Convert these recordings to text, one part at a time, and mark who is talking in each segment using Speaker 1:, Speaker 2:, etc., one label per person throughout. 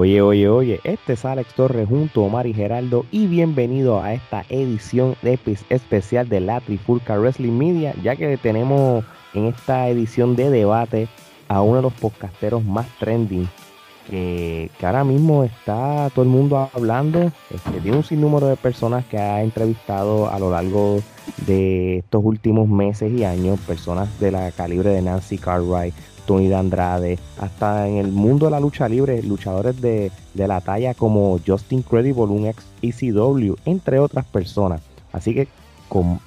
Speaker 1: Oye, oye, oye, este es Alex Torres junto a Omar y Geraldo y bienvenido a esta edición especial de la Trifulca Wrestling Media, ya que tenemos en esta edición de debate a uno de los podcasteros más trending que, ahora mismo está todo el mundo hablando. Este, tiene un sinnúmero de personas que ha entrevistado a lo largo de estos últimos meses y años, personas de la calibre de Nancy Cartwright, Tony de Andrade, hasta en el mundo de la lucha libre, luchadores de, la talla como Justin Credible, un ex ECW, entre otras personas. Así que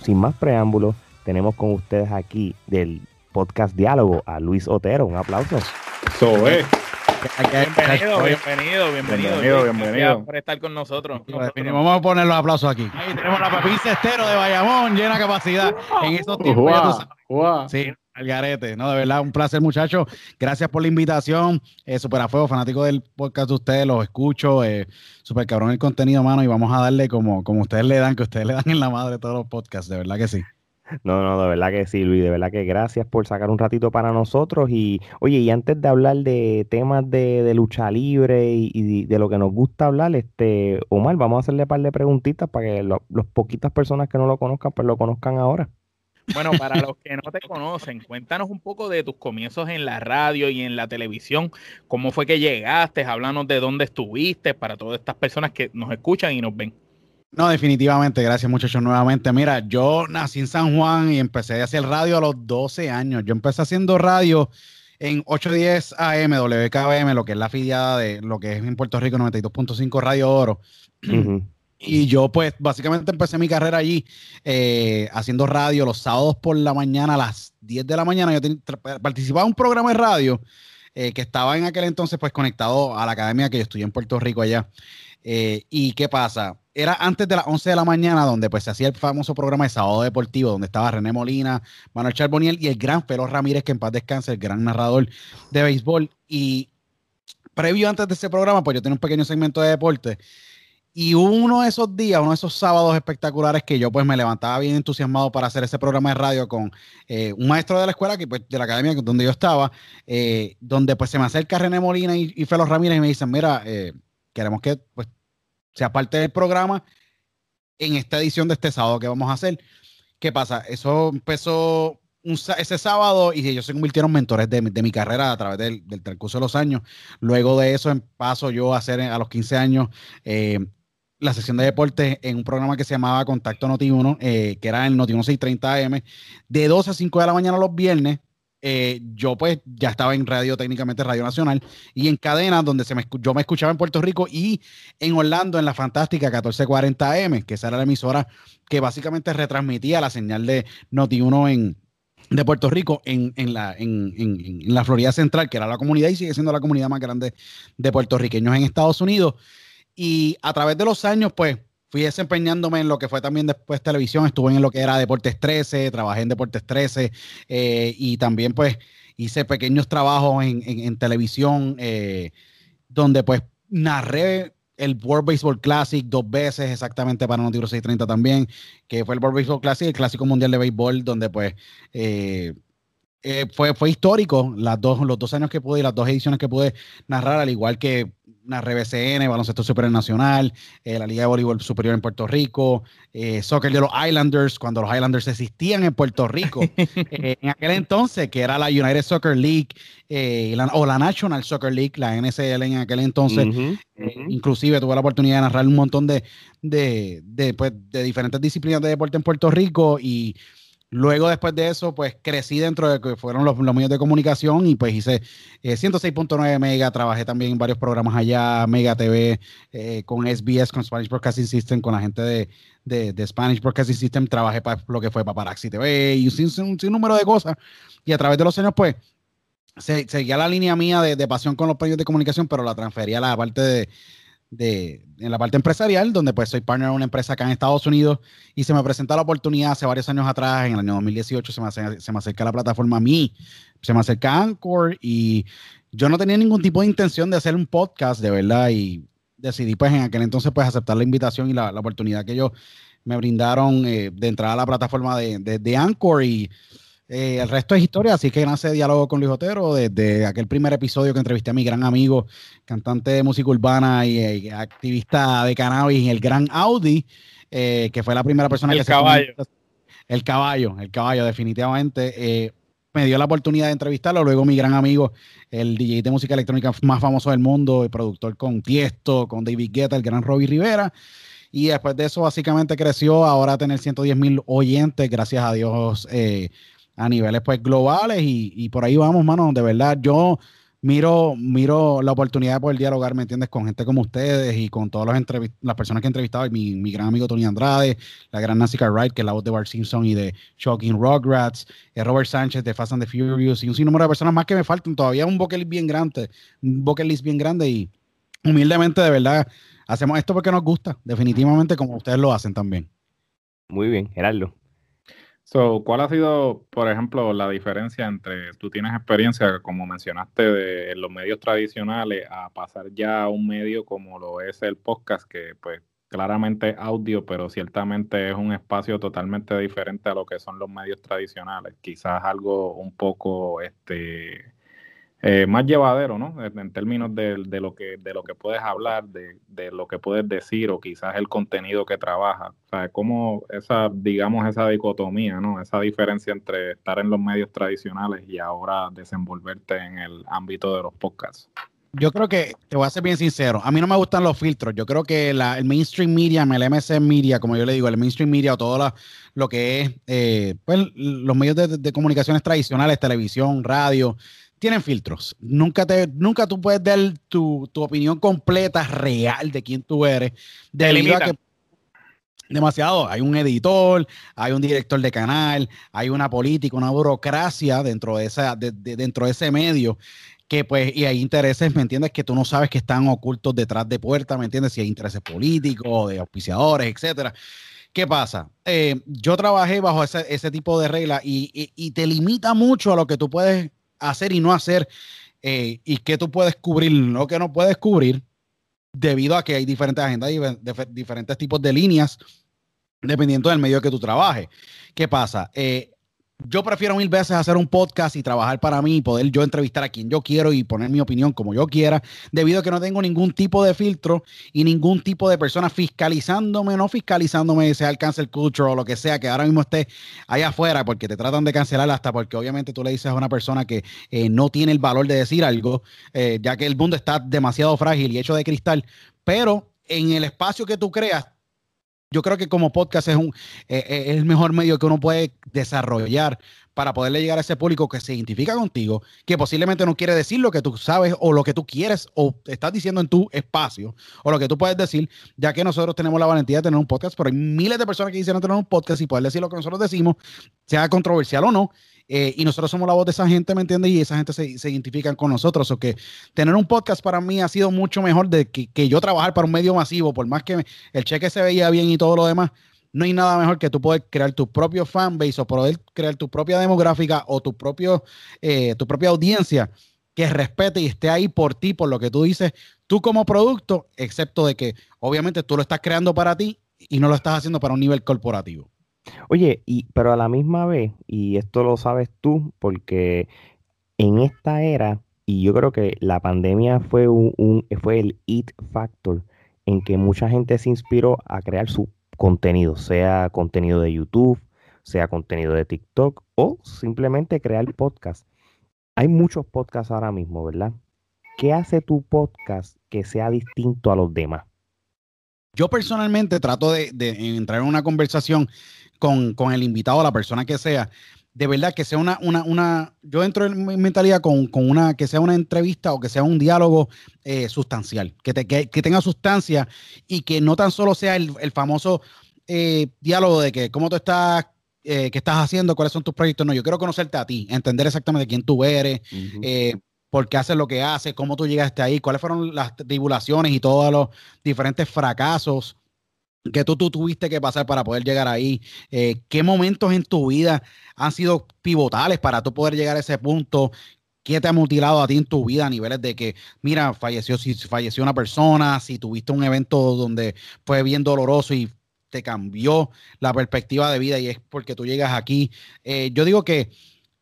Speaker 1: sin más preámbulos, tenemos con ustedes aquí del podcast Diálogo a Luis Otero. Un aplauso.
Speaker 2: So, eh.
Speaker 3: Bienvenido, bienvenido, bienvenido.
Speaker 2: Bienvenido,
Speaker 3: Gracias por estar con nosotros.
Speaker 4: Vamos a poner los aplausos aquí. Ahí tenemos la Pepín Cestero de Bayamón, llena capacidad. En esos tiempos, Sí, Algarete, no, de verdad, un placer, muchachos. Gracias por la invitación. Eh, super a fuego, fanático del podcast de ustedes, los escucho. Eh, super cabrón el contenido, mano, y vamos a darle como, como ustedes le dan, que ustedes le dan en la madre todos los podcasts, de verdad que sí.
Speaker 1: No, no, de verdad que sí, Luis, de verdad que gracias por sacar un ratito para nosotros. Y oye, y antes de hablar de temas de, lucha libre y, de lo que nos gusta hablar, este, Omar, vamos a hacerle un par de preguntitas para que las poquitas personas que no lo conozcan, pues lo conozcan ahora.
Speaker 3: Bueno, para los que no te conocen, cuéntanos un poco de tus comienzos en la radio y en la televisión. ¿Cómo fue que llegaste? Háblanos de dónde estuviste para todas estas personas que nos escuchan y nos ven.
Speaker 4: No, definitivamente, gracias muchachos nuevamente. Mira, yo nací en San Juan y empecé a hacer radio a los 12 años. Yo empecé haciendo radio en 810 AM, WKBM, lo que es la afiliada de lo que es en Puerto Rico 92.5 Radio Oro. Y yo pues básicamente empecé mi carrera allí eh, haciendo radio los sábados por la mañana a las 10 de la mañana. Yo participaba en un programa de radio eh, que estaba en aquel entonces pues conectado a la academia que yo estudié en Puerto Rico allá. Eh, ¿Y qué pasa? Era antes de las 11 de la mañana donde pues se hacía el famoso programa de Sábado Deportivo, donde estaba René Molina, Manuel Charboniel y el gran Felo Ramírez, que en paz descanse, el gran narrador de béisbol. Y previo antes de ese programa, pues yo tenía un pequeño segmento de deporte. Y uno de esos días, uno de esos sábados espectaculares que yo pues me levantaba bien entusiasmado para hacer ese programa de radio con eh, un maestro de la escuela, que, pues, de la academia donde yo estaba, eh, donde pues se me acerca René Molina y, y Felo Ramírez y me dicen, mira, eh, queremos que pues, sea parte del programa en esta edición de este sábado que vamos a hacer. ¿Qué pasa? Eso empezó ese sábado y ellos se convirtieron mentores de, mi carrera a través del, del, transcurso de los años. Luego de eso paso yo a hacer a los 15 años eh, la sesión de deportes en un programa que se llamaba Contacto Noti 1, eh, que era el Noti 1 630 AM, de 2 a 5 de la mañana los viernes eh, yo pues ya estaba en radio, técnicamente Radio Nacional, y en cadena donde se me, yo me escuchaba en Puerto Rico y en Orlando en la fantástica 1440M, que esa era la emisora que básicamente retransmitía la señal de Noti1 en, de Puerto Rico en, la, en, en, la Florida Central, que era la comunidad y sigue siendo la comunidad más grande de puertorriqueños en Estados Unidos. Y a través de los años, pues fui desempeñándome en lo que fue también después televisión, estuve en lo que era Deportes 13, trabajé en Deportes 13 eh, y también pues hice pequeños trabajos en, televisión eh, donde pues narré el World Baseball Classic dos veces exactamente para Noticiero 630 también, que fue el World Baseball Classic, el Clásico Mundial de Béisbol, donde pues eh, fue, fue histórico las dos, los dos años que pude y las dos ediciones que pude narrar, al igual que una RBCN, Baloncesto Superior Nacional, eh, la Liga de Voleibol Superior en Puerto Rico, eh, Soccer de los Islanders, cuando los Islanders existían en Puerto Rico, eh, en aquel entonces, que era la United Soccer League o la National Soccer League, la NCL en aquel entonces. Inclusive tuve la oportunidad de narrar un montón de, de, de, pues, de diferentes disciplinas de deporte en Puerto Rico y Luego, después de eso, pues crecí dentro de que fueron los, medios de comunicación y pues hice 106.9 eh, Mega, trabajé también en varios programas allá, Mega TV, eh, con SBS, con Spanish Broadcasting System, con la gente de, de, Spanish Broadcasting System, trabajé para lo que fue Paparazzi TV y un, número de cosas. Y a través de los años, pues, seguía la línea mía de, de pasión con los medios de comunicación, pero la transfería a la parte de de, en la parte empresarial, donde pues soy partner de una empresa acá en Estados Unidos y se me presenta la oportunidad hace varios años atrás, en el año 2018, se me, se me acerca la plataforma a mí, se me acerca Anchor y yo no tenía ningún tipo de intención de hacer un podcast, de verdad, y decidí pues en aquel entonces pues aceptar la invitación y la, oportunidad que ellos me brindaron eh, de entrar a la plataforma de, de, Anchor y el resto es historia, así que nace Diálogo con Luis Otero desde aquel primer episodio que entrevisté a mi gran amigo, cantante de música urbana y, activista de cannabis, el gran Audi, que fue la primera persona
Speaker 3: el
Speaker 4: que
Speaker 3: caballo.
Speaker 4: se... El caballo, el caballo, definitivamente me dio la oportunidad de entrevistarlo. Luego mi gran amigo, el DJ de música electrónica más famoso del mundo, el productor con Tiesto, con David Guetta, el gran Robbie Rivera. Y después de eso, básicamente creció ahora a tener 110 mil oyentes, gracias a Dios, eh, a niveles pues globales. Y, y, por ahí vamos, mano. De verdad, yo miro, miro la oportunidad de poder dialogar, ¿me entiendes? Con gente como ustedes y con todas las, personas que he entrevistado, mi, mi gran amigo Tony Andrade, la gran Nancy Cartwright, que es la voz de Bart Simpson y de Shocking Rugrats, eh, Robert Sánchez de Fast and the Furious y un sinnúmero de personas más que me faltan. Todavía un bucket list bien grande, un bucket list bien grande y humildemente, de verdad, hacemos esto porque nos gusta, definitivamente como ustedes lo hacen también.
Speaker 1: Muy bien, Gerardo.
Speaker 2: So, ¿Cuál ha sido, por ejemplo, la diferencia entre tú tienes experiencia, como mencionaste, de los medios tradicionales a pasar ya a un medio como lo es el podcast, que pues claramente audio, pero ciertamente es un espacio totalmente diferente a lo que son los medios tradicionales. Quizás algo un poco este eh, más llevadero, ¿no? En, términos de, lo que, de lo que puedes hablar, de, lo que puedes decir o quizás el contenido que trabajas. O sea, como esa, digamos, esa dicotomía, ¿no? Esa diferencia entre estar en los medios tradicionales y ahora desenvolverte en el ámbito de los podcasts.
Speaker 4: Yo creo que, te voy a ser bien sincero, a mí no me gustan los filtros. Yo creo que la, el mainstream media, el MC media, como yo le digo, el mainstream media o todo lo que es eh, pues, los medios de, de comunicaciones tradicionales, televisión, radio, tienen filtros. Nunca, te, nunca tú puedes dar tu, opinión completa, real de quién tú eres. Debido a que demasiado. Hay un editor, hay un director de canal, hay una política, una burocracia dentro de, esa, dentro de ese medio que pues, y hay intereses, ¿me entiendes? Que tú no sabes que están ocultos detrás de puertas, ¿me entiendes? Si hay intereses políticos, de auspiciadores, etcétera. ¿Qué pasa? Eh, yo trabajé bajo ese, tipo de reglas y, y, te limita mucho a lo que tú puedes hacer y no hacer eh, y que tú puedes cubrir, lo que no puedes cubrir, debido a que hay diferentes agendas y diferentes tipos de líneas, dependiendo del medio que tú trabajes. ¿Qué pasa? Eh, yo prefiero mil veces hacer un podcast y trabajar para mí y poder yo entrevistar a quien yo quiero y poner mi opinión como yo quiera, debido a que no tengo ningún tipo de filtro y ningún tipo de persona fiscalizándome, no fiscalizándome, sea el cancel culture o lo que sea, que ahora mismo esté allá afuera porque te tratan de cancelar hasta porque obviamente tú le dices a una persona que eh, no tiene el valor de decir algo, eh, ya que el mundo está demasiado frágil y hecho de cristal, pero en el espacio que tú creas, yo creo que como podcast es, un, eh, eh, es el mejor medio que uno puede desarrollar para poderle llegar a ese público que se identifica contigo, que posiblemente no quiere decir lo que tú sabes o lo que tú quieres o estás diciendo en tu espacio o lo que tú puedes decir, ya que nosotros tenemos la valentía de tener un podcast, pero hay miles de personas que quisieran tener un podcast y poder decir lo que nosotros decimos, sea controversial o no, eh, y nosotros somos la voz de esa gente, ¿me entiendes? Y esa gente se, se identifican con nosotros. O que tener un podcast para mí ha sido mucho mejor de que, que, yo trabajar para un medio masivo, por más que el cheque se veía bien y todo lo demás. No hay nada mejor que tú poder crear tu propio fanbase o poder crear tu propia demográfica o tu, propio, eh, tu propia audiencia que respete y esté ahí por ti, por lo que tú dices, tú como producto, excepto de que obviamente tú lo estás creando para ti y no lo estás haciendo para un nivel corporativo.
Speaker 1: Oye, y, pero a la misma vez, y esto lo sabes tú, porque en esta era, y yo creo que la pandemia fue, un, fue el it factor en que mucha gente se inspiró a crear su contenido, sea contenido de YouTube, sea contenido de TikTok o simplemente crear podcast. Hay muchos podcasts ahora mismo, ¿verdad? ¿Qué hace tu podcast que sea distinto a los demás?
Speaker 4: Yo personalmente trato de, de entrar en una conversación con, con el invitado, la persona que sea, de verdad que sea una, una, una yo entro en mi mentalidad con, con, una, que sea una entrevista o que sea un diálogo eh, sustancial, que, te, que, tenga sustancia y que no tan solo sea el, el famoso eh, diálogo de que cómo tú estás, eh, qué estás haciendo, cuáles son tus proyectos, no, yo quiero conocerte a ti, entender exactamente quién tú eres, por qué haces lo que haces, cómo tú llegaste ahí, cuáles fueron las tribulaciones y todos los diferentes fracasos que tú, tuviste que pasar para poder llegar ahí? Eh, ¿Qué momentos en tu vida han sido pivotales para tú poder llegar a ese punto? ¿Qué te ha mutilado a ti en tu vida a niveles de que, mira, falleció, si falleció una persona, si tuviste un evento donde fue bien doloroso y te cambió la perspectiva de vida y es porque tú llegas aquí? Eh, yo digo que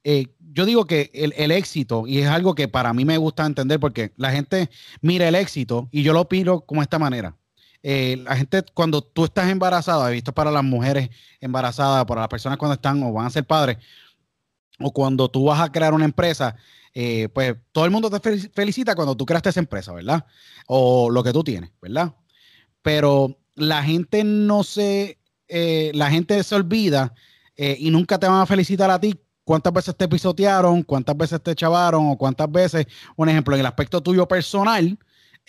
Speaker 4: eh, yo digo que el, éxito, y es algo que para mí me gusta entender, porque la gente mira el éxito y yo lo pido como esta manera. Eh, la gente, cuando tú estás embarazada, he visto para las mujeres embarazadas, para las personas cuando están o van a ser padres, o cuando tú vas a crear una empresa, eh, pues todo el mundo te felicita cuando tú creaste esa empresa, ¿verdad? O lo que tú tienes, ¿verdad? Pero la gente no se, la gente se olvida y nunca te van a felicitar a ti cuántas veces te pisotearon, cuántas veces te chavaron o cuántas veces, un ejemplo, en el aspecto tuyo personal,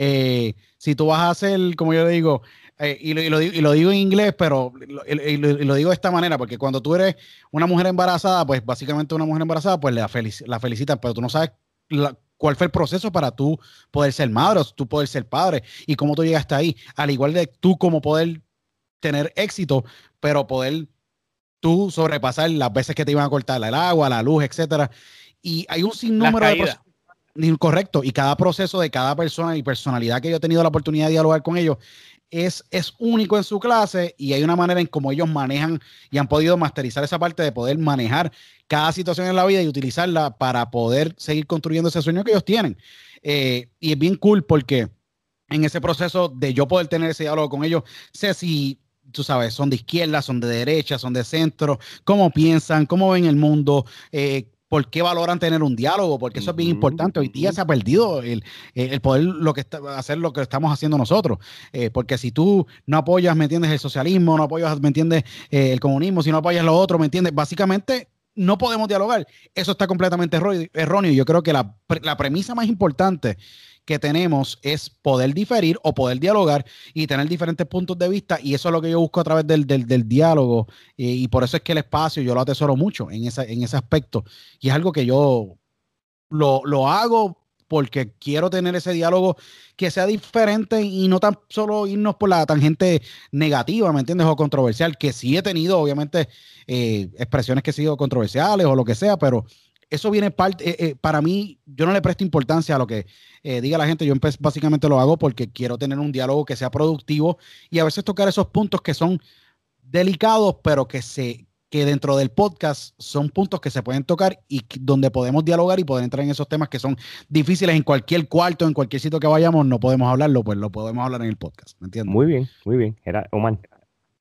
Speaker 4: eh, si tú vas a hacer, como yo le digo, eh, y, lo, digo, en inglés, pero lo, digo de esta manera, porque cuando tú eres una mujer embarazada, pues básicamente una mujer embarazada, pues la, la felicitan, pero tú no sabes cuál fue el proceso para tú poder ser madre o tú poder ser padre y cómo tú llegaste ahí, al igual de tú como poder tener éxito, pero poder tú sobrepasar las veces que te iban a cortar el agua, la luz, etcétera. Y hay un sinnúmero de procesos. Correcto, y cada proceso de cada persona y personalidad que yo he tenido la oportunidad de dialogar con ellos es, es único en su clase y hay una manera en cómo ellos manejan y han podido masterizar esa parte de poder manejar cada situación en la vida y utilizarla para poder seguir construyendo ese sueño que ellos tienen. Eh, y es bien cool porque en ese proceso de yo poder tener ese diálogo con ellos, sé si tú sabes, son de izquierda, son de derecha, son de centro, cómo piensan, cómo ven el mundo, eh, por qué valoran tener un diálogo, porque eso es bien importante. Hoy día se ha perdido el, poder lo que está, hacer lo que estamos haciendo nosotros. Eh, porque si tú no apoyas, ¿me entiendes? El socialismo, no apoyas, ¿me entiendes? Eh, el comunismo, si no apoyas lo otro, ¿me entiendes? Básicamente no podemos dialogar. Eso está completamente erróneo. Yo creo que la, la premisa más importante que tenemos es poder diferir o poder dialogar y tener diferentes puntos de vista y eso es lo que yo busco a través del, diálogo y, por eso es que el espacio yo lo atesoro mucho en, esa, en ese aspecto y es algo que yo lo, lo hago porque quiero tener ese diálogo que sea diferente y no tan solo irnos por la tangente negativa, ¿me entiendes? O controversial, que sí he tenido, obviamente, eh, expresiones que han sido controversiales o lo que sea, pero eso viene parte, eh, eh, para mí, yo no le presto importancia a lo que eh, diga la gente, yo básicamente lo hago porque quiero tener un diálogo que sea productivo y a veces tocar esos puntos que son delicados, pero que se que dentro del podcast son puntos que se pueden tocar y donde podemos dialogar y poder entrar en esos temas que son difíciles en cualquier cuarto, en cualquier sitio que vayamos, no podemos hablarlo, pues lo podemos hablar en el podcast, ¿me entiendes?
Speaker 1: Muy bien, muy bien. Era.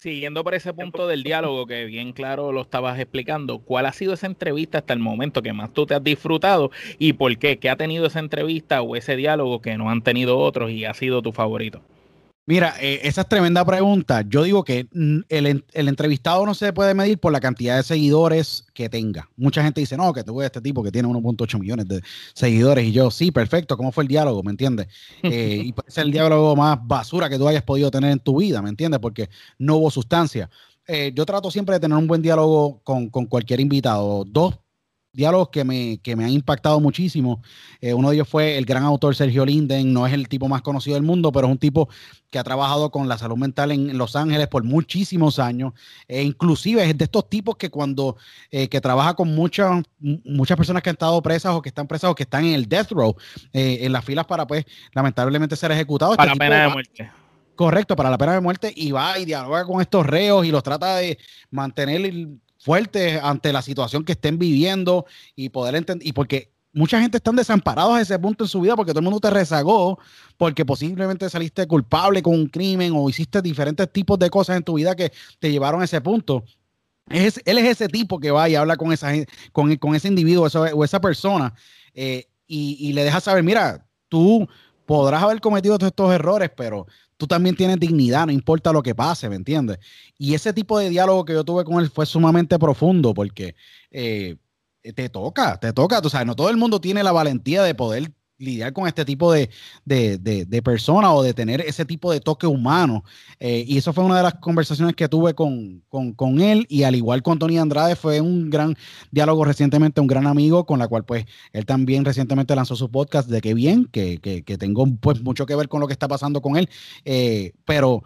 Speaker 3: Siguiendo por ese punto del diálogo que bien claro lo estabas explicando, ¿cuál ha sido esa entrevista hasta el momento que más tú te has disfrutado y por qué? ¿Qué ha tenido esa entrevista o ese diálogo que no han tenido otros y ha sido tu favorito?
Speaker 4: Mira, eh, esa es tremenda pregunta. Yo digo que mm, el, entrevistado no se puede medir por la cantidad de seguidores que tenga. Mucha gente dice, no, que tú ves este tipo que tiene 1.8 millones de seguidores. Y yo, sí, perfecto. ¿Cómo fue el diálogo? ¿Me entiendes? Eh, y puede ser el diálogo más basura que tú hayas podido tener en tu vida, ¿me entiendes? Porque no hubo sustancia. Eh, yo trato siempre de tener un buen diálogo con, con cualquier invitado. Dos diálogos que me, que me han impactado muchísimo. Eh, uno de ellos fue el gran autor Sergio Linden, no es el tipo más conocido del mundo, pero es un tipo que ha trabajado con la salud mental en Los Ángeles por muchísimos años. E inclusive es de estos tipos que cuando eh, que trabaja con muchas muchas personas que han estado presas o que están presas o que están en el death row, eh, en las filas para pues lamentablemente ser ejecutados.
Speaker 3: Para este la pena de muerte.
Speaker 4: Correcto, para la pena de muerte y va y dialoga con estos reos y los trata de mantener fuertes ante la situación que estén viviendo y poder entender, y porque mucha gente están desamparados a ese punto en su vida porque todo el mundo te rezagó, porque posiblemente saliste culpable con un crimen o hiciste diferentes tipos de cosas en tu vida que te llevaron a ese punto. Es, él es ese tipo que va y habla con, esa, con, con ese individuo o esa persona eh, y, y le deja saber, mira, tú podrás haber cometido todos estos errores, pero tú también tienes dignidad, no importa lo que pase, ¿me entiendes? Y ese tipo de diálogo que yo tuve con él fue sumamente profundo porque eh, te toca, te toca, tú sabes, no todo el mundo tiene la valentía de poder lidiar con este tipo de, de, personas o de tener ese tipo de toque humano. Eh, y eso fue una de las conversaciones que tuve con, él y al igual con Tony Andrade fue un gran diálogo recientemente, un gran amigo con la cual pues él también recientemente lanzó su podcast de qué bien, que, que, tengo pues mucho que ver con lo que está pasando con él. Eh, pero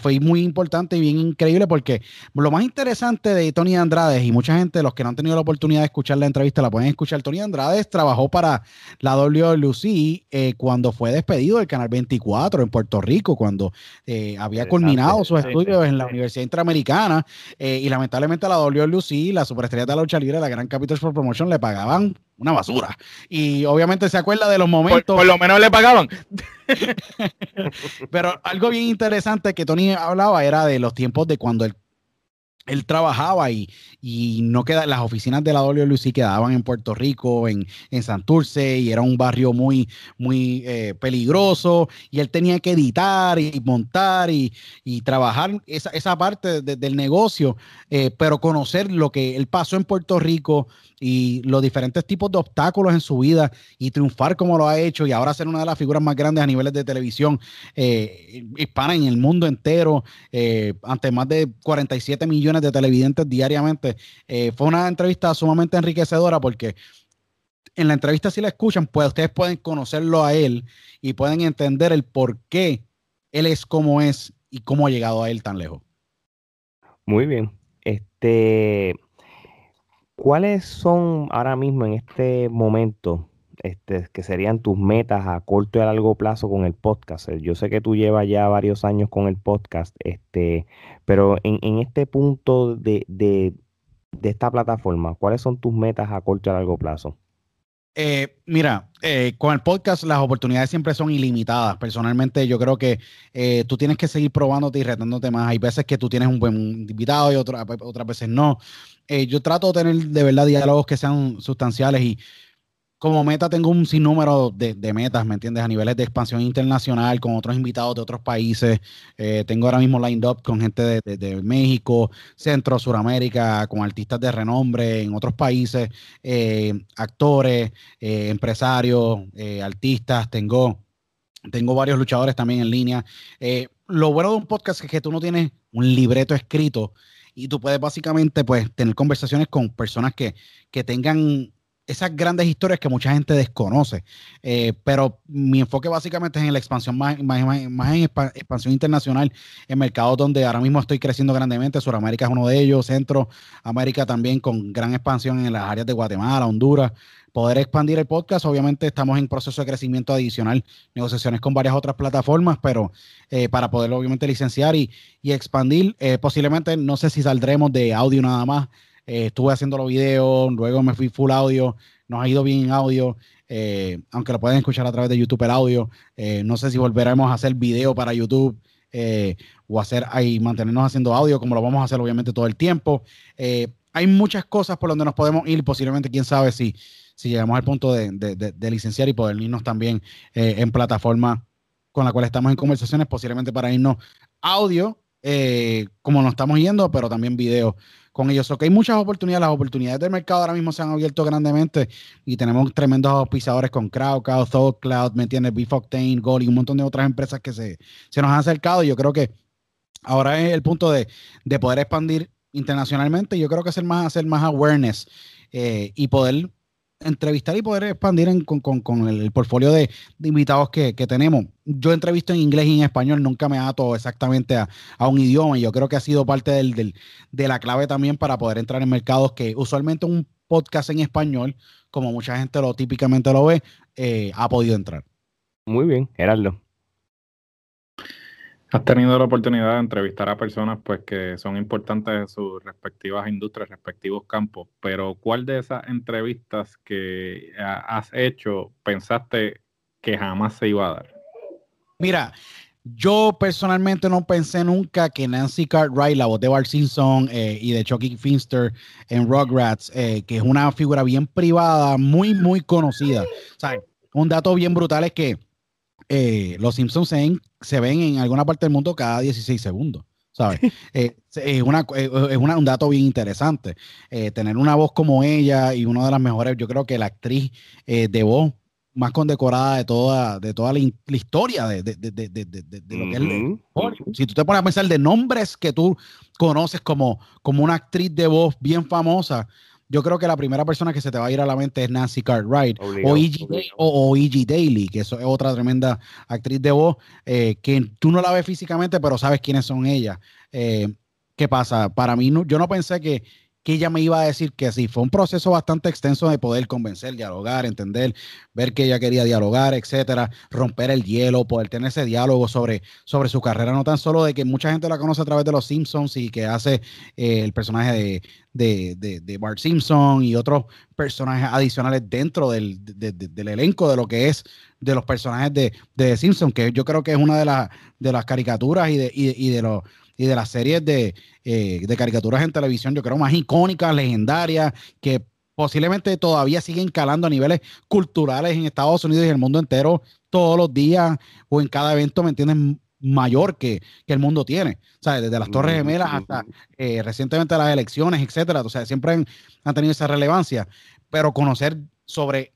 Speaker 4: fue muy importante y bien increíble porque lo más interesante de Tony Andrade y mucha gente, los que no han tenido la oportunidad de escuchar la entrevista, la pueden escuchar. Tony Andrade trabajó para la WLC eh, cuando fue despedido del Canal 24 en Puerto Rico, cuando eh, había culminado sus estudios en la Universidad Interamericana y lamentablemente a la WLC, la superestrella de la lucha libre, la Gran Capital for Promotion, le pagaban una basura. Y obviamente se acuerda de los momentos.
Speaker 3: Por, lo menos le pagaban.
Speaker 4: Pero algo bien interesante que Tony hablaba era de los tiempos de cuando él, él trabajaba y, y no queda, las oficinas de la WLC quedaban en Puerto Rico, en, en Santurce, y era un barrio muy, muy eh, peligroso, y él tenía que editar y montar y, y trabajar esa, esa parte del negocio, eh, pero conocer lo que él pasó en Puerto Rico, y los diferentes tipos de obstáculos en su vida y triunfar como lo ha hecho y ahora ser una de las figuras más grandes a niveles de televisión eh, hispana en el mundo entero, eh, ante más de 47 millones de televidentes diariamente. Eh, fue una entrevista sumamente enriquecedora porque en la entrevista si la escuchan, pues ustedes pueden conocerlo a él y pueden entender el por qué él es como es y cómo ha llegado a él tan lejos.
Speaker 1: Muy bien. Este, ¿Cuáles son ahora mismo en este momento este, que serían tus metas a corto y a largo plazo con el podcast? Yo sé que tú llevas ya varios años con el podcast, este, pero en, este punto de, de, esta plataforma, ¿cuáles son tus metas a corto y a largo plazo?
Speaker 4: Eh, mira, eh, con el podcast las oportunidades siempre son ilimitadas. Personalmente yo creo que eh, tú tienes que seguir probándote y retándote más. Hay veces que tú tienes un buen invitado y otras veces no. Eh, yo trato de tener de verdad diálogos que sean sustanciales y como meta tengo un sinnúmero de, metas, ¿me entiendes? A niveles de expansión internacional, con otros invitados de otros países. Eh, tengo ahora mismo lined up con gente de, México, Centro, Suramérica, con artistas de renombre en otros países, eh, actores, empresarios, artistas. Tengo, tengo varios luchadores también en línea. lo bueno de un podcast es que tú no tienes un libreto escrito y tú puedes básicamente pues tener conversaciones con personas que, que tengan esas grandes historias que mucha gente desconoce. Eh, pero mi enfoque básicamente es en la expansión más, más, más en expansión internacional, en mercados donde ahora mismo estoy creciendo grandemente. Suramérica es uno de ellos, Centroamérica también con gran expansión en las áreas de Guatemala, Honduras, poder expandir el podcast. Obviamente estamos en proceso de crecimiento adicional, negociaciones con varias otras plataformas, pero eh, para poderlo obviamente licenciar y, expandir, eh, posiblemente no sé si saldremos de audio nada más. Eh, estuve haciendo los videos, luego me fui full audio, nos ha ido bien en audio, aunque lo pueden escuchar a través de YouTube el audio. no sé si volveremos a hacer video para YouTube. o hacer ahí mantenernos haciendo audio como lo vamos a hacer obviamente todo el tiempo hay muchas cosas por donde nos podemos ir posiblemente quién sabe si si llegamos al punto de, licenciar y poder irnos también eh, en plataforma con la cual estamos en conversaciones, posiblemente para irnos audio, eh, como nos estamos yendo, pero también video con ellos. Hay muchas oportunidades, las oportunidades del mercado ahora mismo se han abierto grandemente y tenemos tremendos auspiciadores con CrowdCloud, ThoughtCloud, ¿me entiendes? Bifoctane, Gold y un montón de otras empresas que se, se nos han acercado. Yo creo que ahora es el punto de, poder expandir internacionalmente. Yo creo que hacer más, hacer más awareness eh, y poder entrevistar y poder expandir con, el, portfolio de, invitados que, tenemos. Yo entrevisto en inglés y en español, nunca me ato exactamente a, un idioma y yo creo que ha sido parte del, de la clave también para poder entrar en mercados que usualmente un podcast en español, como mucha gente lo típicamente lo ve, eh, ha podido entrar.
Speaker 1: Muy bien, Gerardo.
Speaker 2: Has tenido la oportunidad de entrevistar a personas pues que son importantes en sus respectivas industrias, respectivos campos, pero ¿cuál de esas entrevistas que has hecho pensaste que jamás se iba a dar?
Speaker 4: Mira, yo personalmente no pensé nunca que Nancy Cartwright, la voz de Bart Simpson eh, y de Chucky Finster en Rugrats, eh, que es una figura bien privada, muy, muy conocida. un dato bien brutal es que eh, los Simpsons se ven, en alguna parte del mundo cada 16 segundos. ¿sabes? Eh, es, una, eh, es un dato bien interesante. tener una voz como ella y una de las mejores, yo creo que la actriz de voz más condecorada de toda, de toda la, historia de, de, lo que es. Si tú te pones a pensar de nombres que tú conoces como, como una actriz de voz bien famosa, yo creo que la primera persona que se te va a ir a la mente es Nancy Cartwright o E.G. O, e Daly, que es otra tremenda actriz de voz, eh, que tú no la ves físicamente, pero sabes quiénes son ellas. Eh, ¿Qué pasa? Para mí, yo no pensé que, que ella me iba a decir que sí. Fue un proceso bastante extenso de poder convencer, dialogar, entender, ver que ella quería dialogar, etcétera, romper el hielo, poder tener ese diálogo sobre, sobre su carrera, no tan solo de que mucha gente la conoce a través de los Simpsons y que hace eh, el personaje de, de, Bart Simpson y otros personajes adicionales dentro del, del, elenco de lo que es de los personajes de, de Simpson, que yo creo que es una de, las de las caricaturas y de, y de los y de las series de, eh, de caricaturas en televisión, yo creo, más icónicas, legendarias, que posiblemente todavía siguen calando a niveles culturales en Estados Unidos y en el mundo entero todos los días o en cada evento, ¿me entiendes? mayor que, el mundo tiene, ¿sabes? Desde las Torres Gemelas hasta eh, recientemente las elecciones, etcétera, o sea, siempre han, han, tenido esa relevancia, pero conocer sobre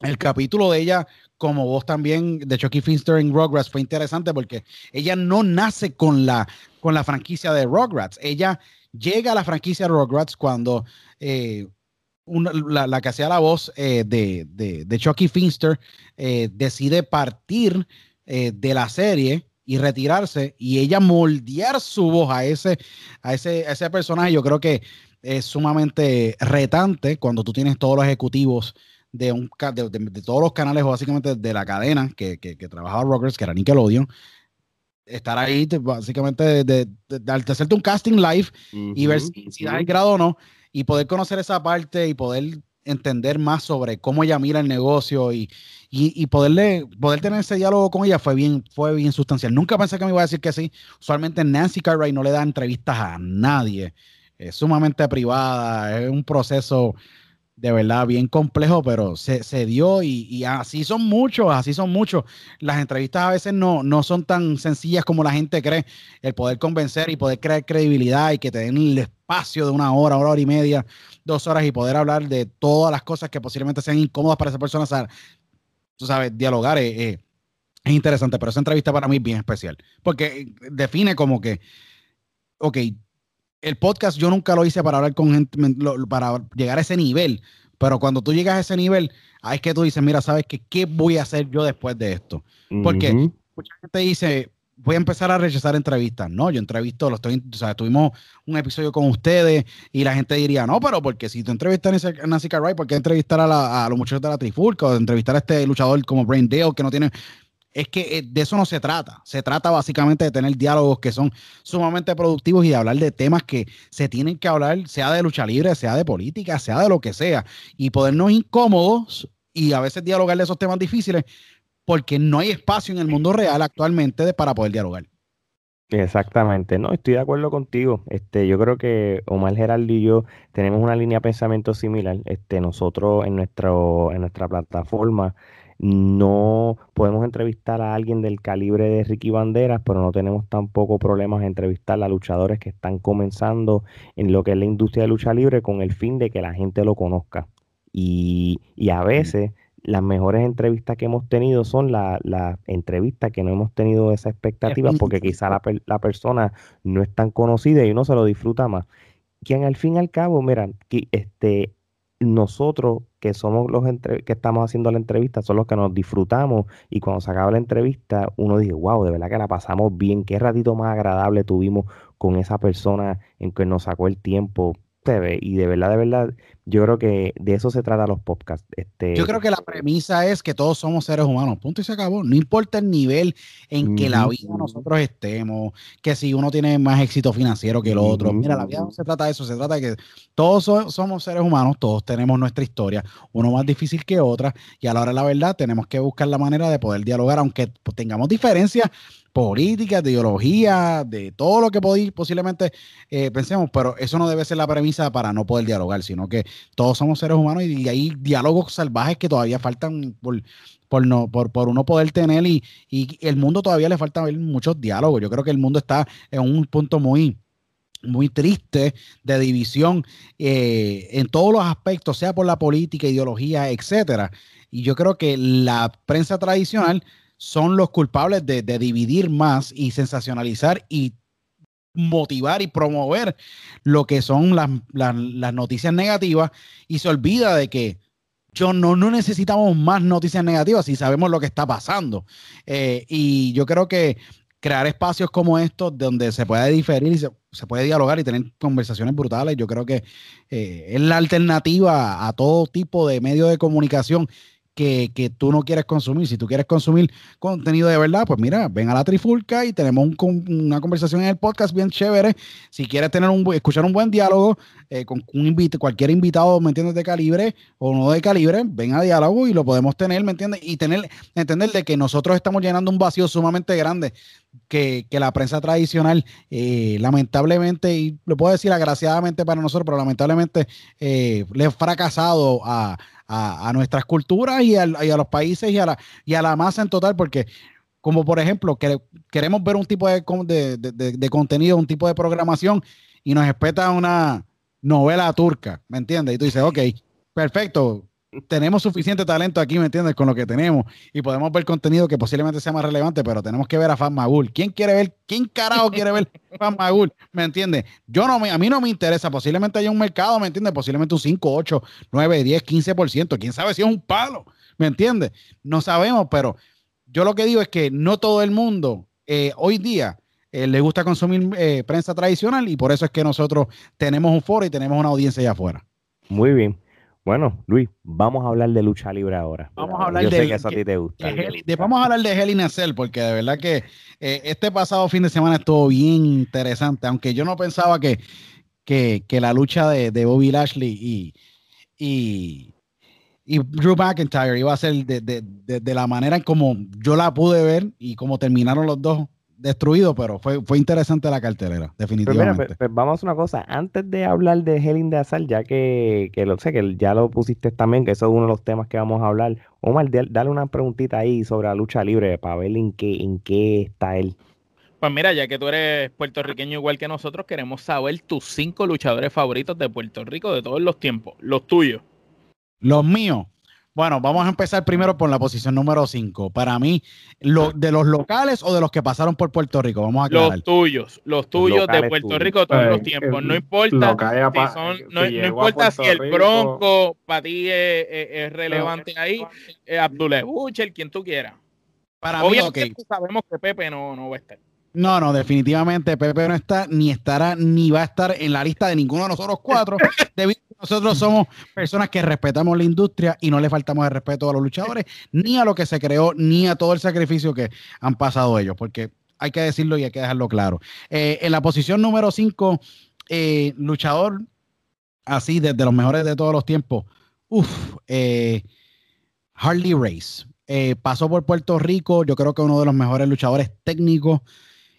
Speaker 4: el capítulo de ella como vos también de Chucky Finster en Rugrats fue interesante porque ella no nace con la, con la franquicia de Rugrats. Ella llega a la franquicia de Rugrats cuando eh, la, que hacía la voz eh, de, Chucky Finster eh, decide partir de la serie y retirarse y ella moldear su voz a ese, a ese, a ese personaje. Yo creo que es sumamente retante cuando tú tienes todos los ejecutivos de, un, de, todos los canales, básicamente de la cadena que, que, que trabajaba Rockers, que era Nickelodeon, estar ahí, básicamente, de, hacerte un casting live y ver si, da el grado o no, y poder conocer esa parte y poder entender más sobre cómo ella mira el negocio y, y, poderle, poder tener ese diálogo con ella fue bien, fue bien sustancial. Nunca pensé que me iba a decir que sí. Usualmente Nancy Cartwright no le da entrevistas a nadie. Es sumamente privada, es un proceso de verdad bien complejo, pero se, dio y, así son muchos, así son muchos. Las entrevistas a veces no, no son tan sencillas como la gente cree. El poder convencer y poder crear credibilidad y que te den el espacio de una hora, hora, hora y media, dos horas y poder hablar de todas las cosas que posiblemente sean incómodas para esa persona. Tú sabes, dialogar es, es interesante, pero esa entrevista para mí es bien especial porque define como que, ok, el podcast yo nunca lo hice para hablar con gente, para llegar a ese nivel, pero cuando tú llegas a ese nivel, ahí es que tú dices, mira, ¿sabes qué? ¿Qué voy a hacer yo después de esto? Porque mucha gente dice, voy a empezar a rechazar entrevistas. No, yo entrevisto, lo estoy, o sea, tuvimos un episodio con ustedes y la gente diría, no, pero porque si tú entrevistas a Nancy Cartwright, ¿por qué entrevistar a, a los muchachos de la Trifulca o entrevistar a este luchador como Brain Dale que no tiene es que eh, de eso no se trata. Se trata básicamente de tener diálogos que son sumamente productivos y de hablar de temas que se tienen que hablar, sea de lucha libre, sea de política, sea de lo que sea, y podernos incómodos y a veces dialogar de esos temas difíciles, porque no hay espacio en el mundo real actualmente para poder dialogar.
Speaker 1: Exactamente, no, estoy de acuerdo contigo. Este, yo creo que Omar Geraldo y yo tenemos una línea de pensamiento similar. Este, nosotros en nuestro, en nuestra plataforma no podemos entrevistar a alguien del calibre de Ricky Banderas, pero no tenemos tampoco problemas en entrevistar a luchadores que están comenzando en lo que es la industria de lucha libre con el fin de que la gente lo conozca. Y, a veces las mejores entrevistas que hemos tenido son las la entrevistas que no hemos tenido esa expectativa porque quizá la, la, persona no es tan conocida y uno se lo disfruta más. Quien al fin y al cabo, mira, que este, nosotros que somos los que estamos haciendo la entrevista son los que nos disfrutamos y cuando se acaba la entrevista uno dice, wow, de verdad que la pasamos bien, qué ratito más agradable tuvimos con esa persona en que nos sacó el tiempo y de verdad, de verdad, yo creo que de eso se trata los podcasts. Este,
Speaker 4: yo creo que la premisa es que todos somos seres humanos, punto y se acabó. No importa el nivel en que la vida nosotros estemos, que si uno tiene más éxito financiero que el otro. Mira, la vida no se trata de eso, se trata de que todos somos seres humanos, todos tenemos nuestra historia, uno más difícil que otra, y a la hora de la verdad tenemos que buscar la manera de poder dialogar, aunque tengamos diferencias políticas, de ideología, de todo lo que posiblemente eh, pensemos, pero eso no debe ser la premisa para no poder dialogar, sino que todos somos seres humanos y, hay diálogos salvajes que todavía faltan por, por, no, por, por uno poder tener y, y el mundo todavía le falta ver muchos diálogos. Yo creo que el mundo está en un punto muy muy triste de división eh, en todos los aspectos, sea por la política, ideología, etcétera. Y yo creo que la prensa tradicional son los culpables de, dividir más y sensacionalizar y motivar y promover lo que son las, noticias negativas y se olvida de que yo no, no necesitamos más noticias negativas si sabemos lo que está pasando. Eh, y yo creo que crear espacios como estos donde se puede diferir y se, puede dialogar y tener conversaciones brutales, yo creo que eh, es la alternativa a todo tipo de medio de comunicación que, que, tú no quieres consumir. Si tú quieres consumir contenido de verdad, pues mira, ven a la Trifulca y tenemos una conversación en el podcast bien chévere. Si quieres tener un, escuchar un buen diálogo eh, con un invite, cualquier invitado, ¿me entiendes? De calibre o no de calibre, ven a diálogo y lo podemos tener, ¿me entiendes? Y tener, entender de que nosotros estamos llenando un vacío sumamente grande que, que la prensa tradicional, eh, lamentablemente, y lo puedo decir agraciadamente para nosotros, pero lamentablemente eh, le ha fracasado a a, nuestras culturas y, a los países y a, la, y a la masa en total, porque como por ejemplo, que, queremos ver un tipo de, de, contenido, un tipo de programación y nos espeta una novela turca, ¿me entiendes? Y tú dices, ok, perfecto, tenemos suficiente talento aquí, ¿me entiendes? Con lo que tenemos y podemos ver contenido que posiblemente sea más relevante, pero tenemos que ver a Fan Magul. ¿Quién quiere ver? ¿Quién carajo quiere ver Fan Magul? ¿Me entiendes? Yo no a mí no me interesa. Posiblemente haya un mercado, ¿me entiendes? Posiblemente un 5, 8, 9, 10, 15%. ¿Quién sabe si es un palo? ¿Me entiendes? No sabemos, pero yo lo que digo es que no todo el mundo eh, hoy día eh, le gusta consumir eh, prensa tradicional y por eso es que nosotros tenemos un foro y tenemos una audiencia allá afuera.
Speaker 1: Muy bien. Bueno, Luis, vamos a hablar de lucha libre ahora.
Speaker 4: Vamos a hablar de, que eso a ti te gusta. vamos a hablar de Hell in a Cell, porque de verdad que eh, este pasado fin de semana estuvo bien interesante, aunque yo no pensaba que, que, la lucha de, Bobby Lashley y, y, y, Drew McIntyre iba a ser de, de, la manera en como yo la pude ver y como terminaron los dos destruido, pero fue, fue interesante la cartelera, pues definitivamente.
Speaker 1: Pues, pues, vamos a hacer una cosa, antes de hablar de Helen de Azar, ya que, lo sé, que ya lo pusiste también, que eso es uno de los temas que vamos a hablar, Omar, dale una preguntita ahí sobre la lucha libre para ver en qué, en qué está él.
Speaker 3: Pues mira, ya que tú eres puertorriqueño igual que nosotros, queremos saber tus cinco luchadores favoritos de Puerto Rico de todos los tiempos, los tuyos.
Speaker 4: Los míos. Bueno, vamos a empezar primero por la posición número 5. Para mí, lo, de los locales o de los que pasaron por Puerto Rico, vamos a aclarar.
Speaker 3: Los tuyos, los tuyos de Puerto Rico todos los tiempos. No importa, si, son, no, importa si el Bronco para ti es, relevante ahí, eh, Abdullah Butcher, quien tú quieras. Para mí, sabemos que Pepe no, no va a estar.
Speaker 4: No, no, definitivamente Pepe no está, ni estará, ni va a estar en la lista de ninguno de nosotros cuatro, debido nosotros somos personas que respetamos la industria y no le faltamos el respeto a los luchadores, ni a lo que se creó, ni a todo el sacrificio que han pasado ellos, porque hay que decirlo y hay que dejarlo claro. Eh, en la posición número 5, eh, luchador así, desde los mejores de todos los tiempos, uff, eh, Harley Race. pasó por Puerto Rico, yo creo que uno de los mejores luchadores técnicos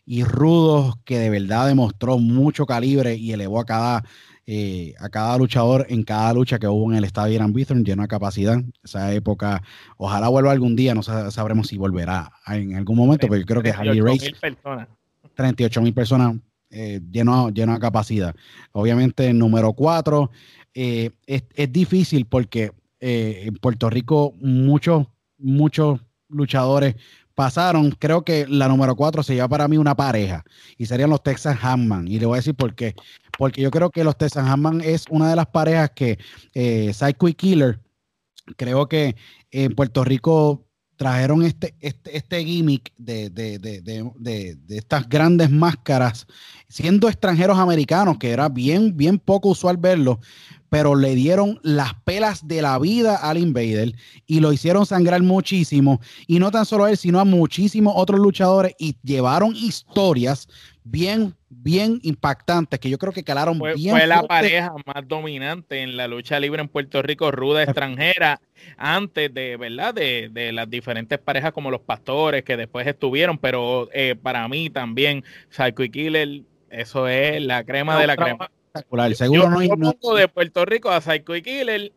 Speaker 4: y rudos que de verdad demostró mucho calibre y elevó a cada eh, a cada luchador en cada lucha que hubo en el estadio Irán Bithorn lleno de capacidad. Esa época, ojalá vuelva algún día, no sabremos si volverá en algún momento, pero yo creo que Harley Race. 38 mil personas eh, lleno, lleno de capacidad. Obviamente, número 4 eh, es, es, difícil porque en Puerto Rico muchos, muchos luchadores pasaron, creo que la número 4 se lleva para mí una pareja y serían los Texas Hamman. Y le voy a decir por qué porque yo creo que los Texas Hammond es una de las parejas que eh, Psycho y Killer, creo que en Puerto Rico trajeron este, este, este gimmick de, de, de, de, estas grandes máscaras, siendo extranjeros americanos, que era bien, bien poco usual verlo, pero le dieron las pelas de la vida al Invader y lo hicieron sangrar muchísimo. Y no tan solo él, sino a muchísimos otros luchadores y llevaron historias bien, bien impactantes que yo creo que calaron bien.
Speaker 3: Fue la pareja más dominante en la lucha libre en Puerto Rico, ruda extranjera, antes de, ¿verdad? De, de las diferentes parejas como los pastores que después estuvieron, pero eh, para mí también Psycho y Killer, eso es la crema de la crema.
Speaker 4: Seguro no
Speaker 3: de Puerto Rico a Psycho y Killer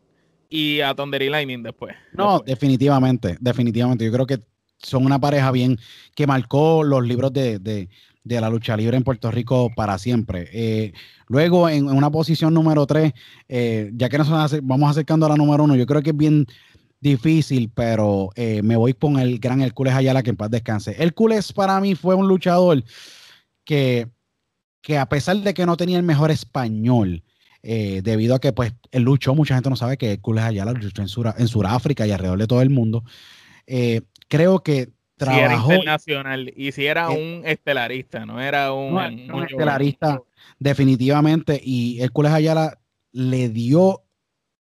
Speaker 3: y a Thunder y Lightning después.
Speaker 4: No, definitivamente, definitivamente. Yo creo que son una pareja bien que marcó los libros de, de, de la lucha libre en Puerto Rico para siempre. Eh, luego, en, una posición número 3, eh, ya que nos vamos acercando a la número 1, yo creo que es bien difícil, pero eh, me voy con el gran Hércules Ayala, que en paz descanse. Hércules para mí fue un luchador que que a pesar de que no tenía el mejor español, eh, debido a que pues él luchó, mucha gente no sabe que Hércules Ayala luchó en, Sur en Sudáfrica y alrededor de todo el mundo. Creo que trabajó.
Speaker 3: Si era internacional y si era un estelarista, no era un,
Speaker 4: un estelarista, definitivamente. Y Hércules Ayala le dio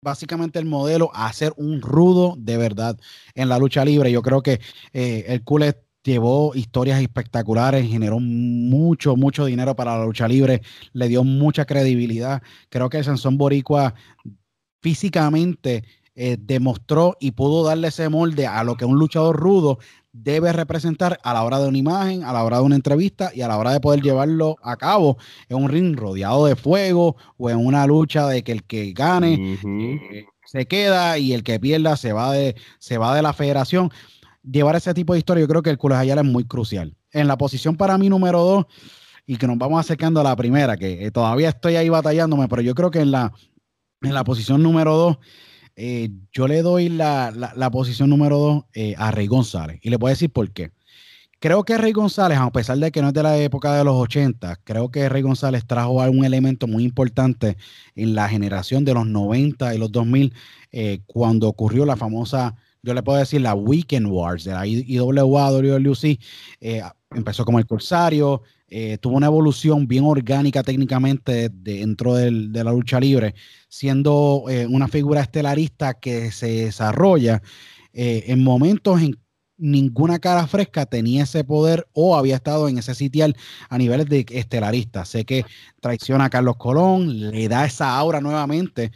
Speaker 4: básicamente el modelo a ser un rudo de verdad en la lucha libre. Yo creo que eh, Hércules llevó historias espectaculares, generó mucho, mucho dinero para la lucha libre, le dio mucha credibilidad. Creo que Sansón Boricua físicamente eh, demostró y pudo darle ese molde a lo que un luchador rudo debe representar a la hora de una imagen, a la hora de una entrevista y a la hora de poder llevarlo a cabo en un ring rodeado de fuego o en una lucha de que el que gane eh, se queda y el que pierda se va de, se va de la federación llevar ese tipo de historia, yo creo que el Culo Ayala es muy crucial. En la posición para mí número dos, y que nos vamos acercando a la primera, que eh, todavía estoy ahí batallándome, pero yo creo que en la, en la posición número dos, eh, yo le doy la, posición número dos eh, a Rey González. Y le voy a decir por qué. Creo que Rey González, a pesar de que no es de la época de los 80, creo que Rey González trajo un elemento muy importante en la generación de los 90 y los 2000, cuando ocurrió la famosa yo le puedo decir la Weekend Wars de la IWA, WLUC, eh, empezó como el Corsario, eh, tuvo una evolución bien orgánica técnicamente dentro de la lucha libre, siendo eh, una figura estelarista que se desarrolla en momentos en ninguna cara fresca tenía ese poder o había estado en ese sitial a niveles de estelarista. Sé que traiciona a Carlos Colón, le da esa aura nuevamente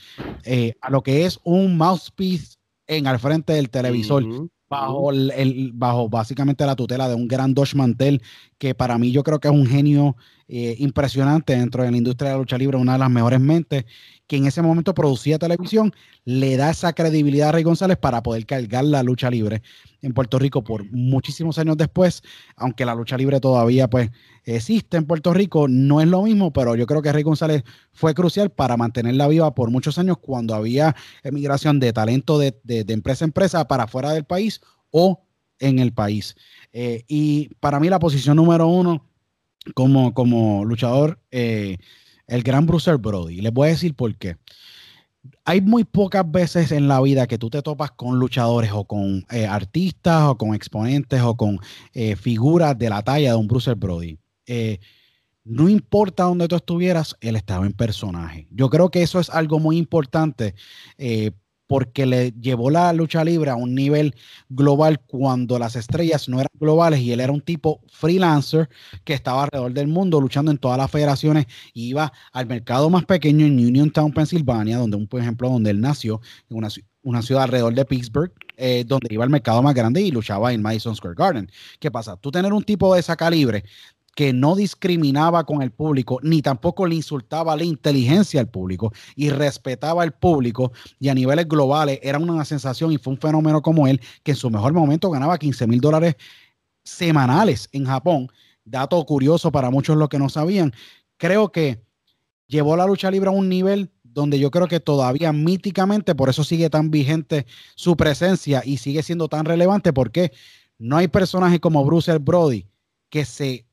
Speaker 4: a lo que es un mouthpiece en al frente del televisor. Bajo, el, bajo básicamente la tutela de un gran Dosh Mantel, que para mí yo creo que es un genio eh, impresionante dentro de la industria de la lucha libre, una de las mejores mentes, que en ese momento producía televisión, le da esa credibilidad a Rey González para poder cargar la lucha libre en Puerto Rico por muchísimos años después, aunque la lucha libre todavía pues existe en Puerto Rico, no es lo mismo, pero yo creo que Rey González fue crucial para mantenerla viva por muchos años cuando había emigración de talento de, empresa a empresa para fuera del país o en el país. Eh, y para mí la posición número uno como, como luchador, eh, el gran Bruce Brody. Les voy a decir por qué hay muy pocas veces en la vida que tú te topas con luchadores o con eh, artistas o con exponentes o con eh, figuras de la talla de un Bruce Brody. No importa dónde tú estuvieras, él estaba en personaje. Yo creo que eso es algo muy importante porque le llevó la lucha libre a un nivel global cuando las estrellas no eran globales y él era un tipo freelancer que estaba alrededor del mundo luchando en todas las federaciones y iba al mercado más pequeño en Uniontown, Pensilvania, donde un por ejemplo donde él nació, en una, ciudad alrededor de Pittsburgh, eh, donde iba al mercado más grande y luchaba en Madison Square Garden. ¿Qué pasa? Tú tener un tipo de esa calibre que no discriminaba con el público, ni tampoco le insultaba la inteligencia al público y respetaba al público y a niveles globales era una sensación y fue un fenómeno como él que en su mejor momento ganaba 15 mil dólares semanales en Japón. Dato curioso para muchos los que no sabían. Creo que llevó la lucha libre a un nivel donde yo creo que todavía míticamente, por eso sigue tan vigente su presencia y sigue siendo tan relevante, porque no hay personaje como Bruce Brody que se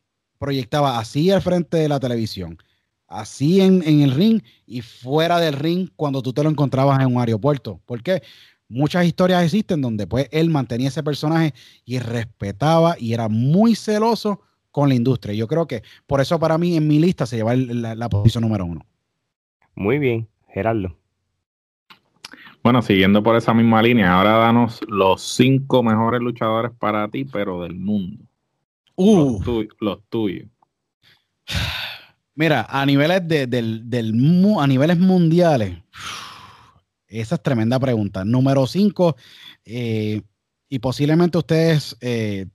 Speaker 4: proyectaba así al frente de la televisión, así en, el ring y fuera del ring cuando tú te lo encontrabas en un aeropuerto. Porque muchas historias existen donde pues él mantenía ese personaje y respetaba y era muy celoso con la industria. Yo creo que por eso para mí en mi lista se lleva la, la posición número uno.
Speaker 1: Muy bien, Gerardo.
Speaker 2: Bueno, siguiendo por esa misma línea, ahora danos los cinco mejores luchadores para ti, pero del mundo.
Speaker 4: Uh.
Speaker 2: Los, tuyos.
Speaker 4: Mira, a niveles de, del, del, a niveles mundiales, esa es tremenda pregunta. Número 5, eh, y posiblemente ustedes, eh,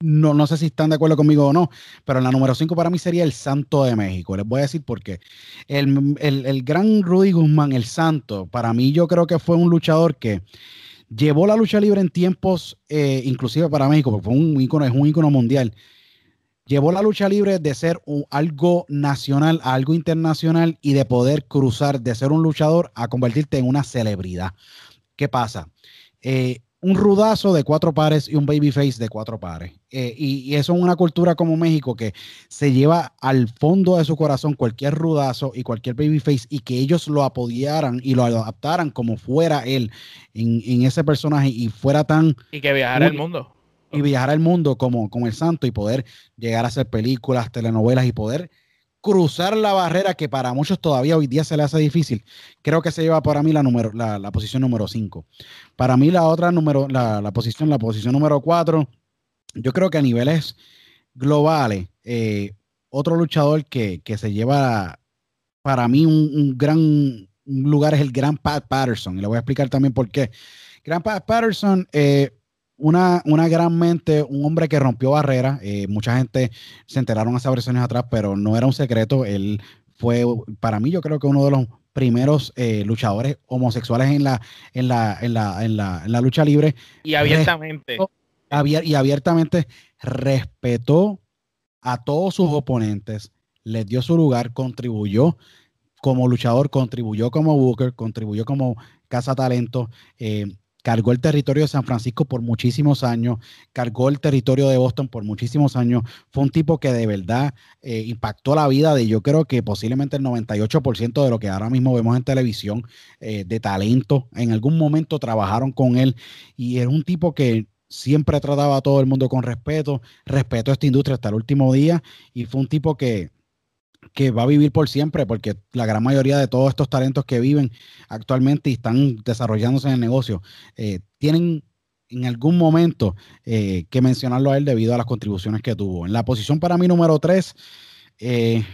Speaker 4: no, no sé si están de acuerdo conmigo o no, pero la número 5 para mí sería el Santo de México. Les voy a decir por qué. El, el, el gran Rudy Guzmán, el Santo, para mí yo creo que fue un luchador que llevó la lucha libre en tiempos, eh, inclusive para México, porque fue un ícono, es un ícono mundial. Llevó la lucha libre de ser algo nacional a algo internacional y de poder cruzar de ser un luchador a convertirte en una celebridad. ¿Qué pasa? Eh, un rudazo de cuatro pares y un babyface de cuatro pares. Eh, y, eso es una cultura como México que se lleva al fondo de su corazón cualquier rudazo y cualquier babyface y que ellos lo apoyaran y lo adaptaran como fuera él en, ese personaje y fuera tan...
Speaker 3: Y que viajara el mundo.
Speaker 4: Y viajara el mundo como, como el santo y poder llegar a hacer películas, telenovelas y poder cruzar la barrera que para muchos todavía hoy día se le hace difícil, creo que se lleva para mí la, número, la, posición número 5. Para mí la otra número, la, posición, la posición número 4, yo creo que a niveles globales, eh, otro luchador que, se lleva para mí un, gran lugar es el gran Pat Patterson. Y le voy a explicar también por qué. Gran Pat Patterson, eh, una, una gran mente, un hombre que rompió barreras. Eh, mucha gente se enteraron hace varios años atrás, pero no era un secreto. Él fue, para mí, yo creo que uno de los primeros eh, luchadores homosexuales en la, en la, en la, en la, en la lucha libre.
Speaker 3: Y abiertamente.
Speaker 4: y abiertamente respetó a todos sus oponentes, les dio su lugar, contribuyó como luchador, contribuyó como Booker, contribuyó como Casa Talento. Eh, cargó el territorio de San Francisco por muchísimos años, cargó el territorio de Boston por muchísimos años. Fue un tipo que de verdad eh, impactó la vida de yo creo que posiblemente el 98% de lo que ahora mismo vemos en televisión eh, de talento. En algún momento trabajaron con él y era un tipo que siempre trataba a todo el mundo con respeto, respetó a esta industria hasta el último día y fue un tipo que que va a vivir por siempre, porque la gran mayoría de todos estos talentos que viven actualmente y están desarrollándose en el negocio, eh, tienen en algún momento eh, que mencionarlo a él debido a las contribuciones que tuvo. En la posición para mí número 3, eh,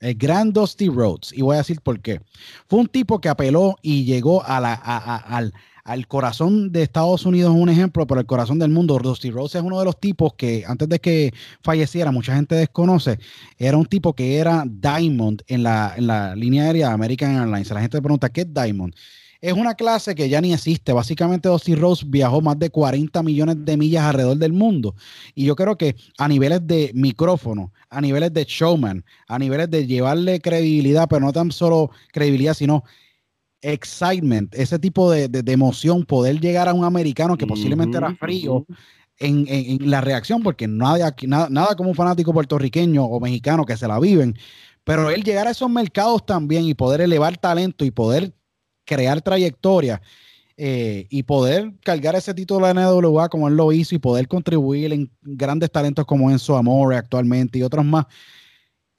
Speaker 4: el gran Dusty Rhodes, y voy a decir por qué. Fue un tipo que apeló y llegó a la, al, al corazón de Estados Unidos es un ejemplo, pero el corazón del mundo, Dusty Rose es uno de los tipos que antes de que falleciera, mucha gente desconoce, era un tipo que era Diamond en la, en la línea aérea de American Airlines. La gente pregunta, ¿qué es Diamond? Es una clase que ya ni existe. Básicamente, Dusty Rose viajó más de 40 millones de millas alrededor del mundo. Y yo creo que a niveles de micrófono, a niveles de showman, a niveles de llevarle credibilidad, pero no tan solo credibilidad, sino excitement, ese tipo de, emoción, poder llegar a un americano que posiblemente era frío en, la reacción, porque nada, nada, nada como un fanático puertorriqueño o mexicano que se la viven, pero él llegar a esos mercados también y poder elevar talento y poder crear trayectoria eh, y poder cargar ese título de NWA como él lo hizo y poder contribuir en grandes talentos como Enzo Amore actualmente y otros más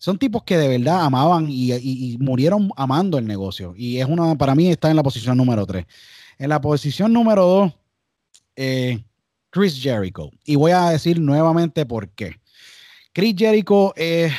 Speaker 4: son tipos que de verdad amaban y, murieron amando el negocio. Y es una, para mí está en la posición número 3. En la posición número 2, eh, Chris Jericho. Y voy a decir nuevamente por qué. Chris Jericho es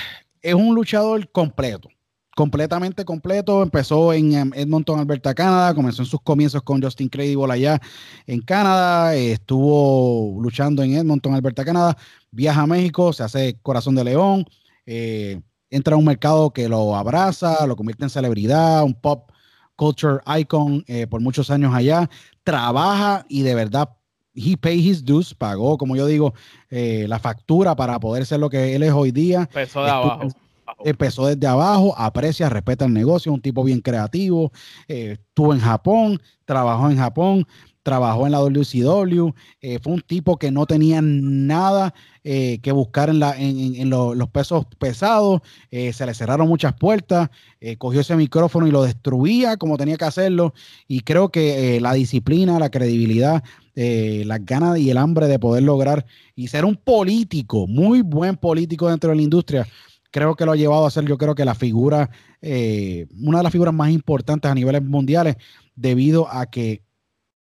Speaker 4: un luchador completo, completamente completo. Empezó en Edmonton, Alberta, Canadá. Comenzó en sus comienzos con Justin Credible allá en Canadá. Estuvo luchando en Edmonton, Alberta, Canadá. Viaja a México, se hace Corazón de León. Eh, entra a un mercado que lo abraza, lo convierte en celebridad, un pop culture icon eh, por muchos años allá, trabaja y de verdad, he pay his dues, pagó, como yo digo, eh, la factura para poder ser lo que él es hoy día.
Speaker 3: Empezó de abajo.
Speaker 4: Empezó desde abajo, aprecia, respeta el negocio, un tipo bien creativo. Eh, estuvo en Japón, trabajó en Japón, trabajó en la WCW, eh, fue un tipo que no tenía nada eh, que buscar en, los pesos pesados, eh, se le cerraron muchas puertas, cogió ese micrófono y lo destruía como tenía que hacerlo, y creo que la disciplina, la credibilidad, las ganas y el hambre de poder lograr y ser un político, muy buen político dentro de la industria, creo que lo ha llevado a ser, yo creo que la figura, una de las figuras más importantes a niveles mundiales, debido a que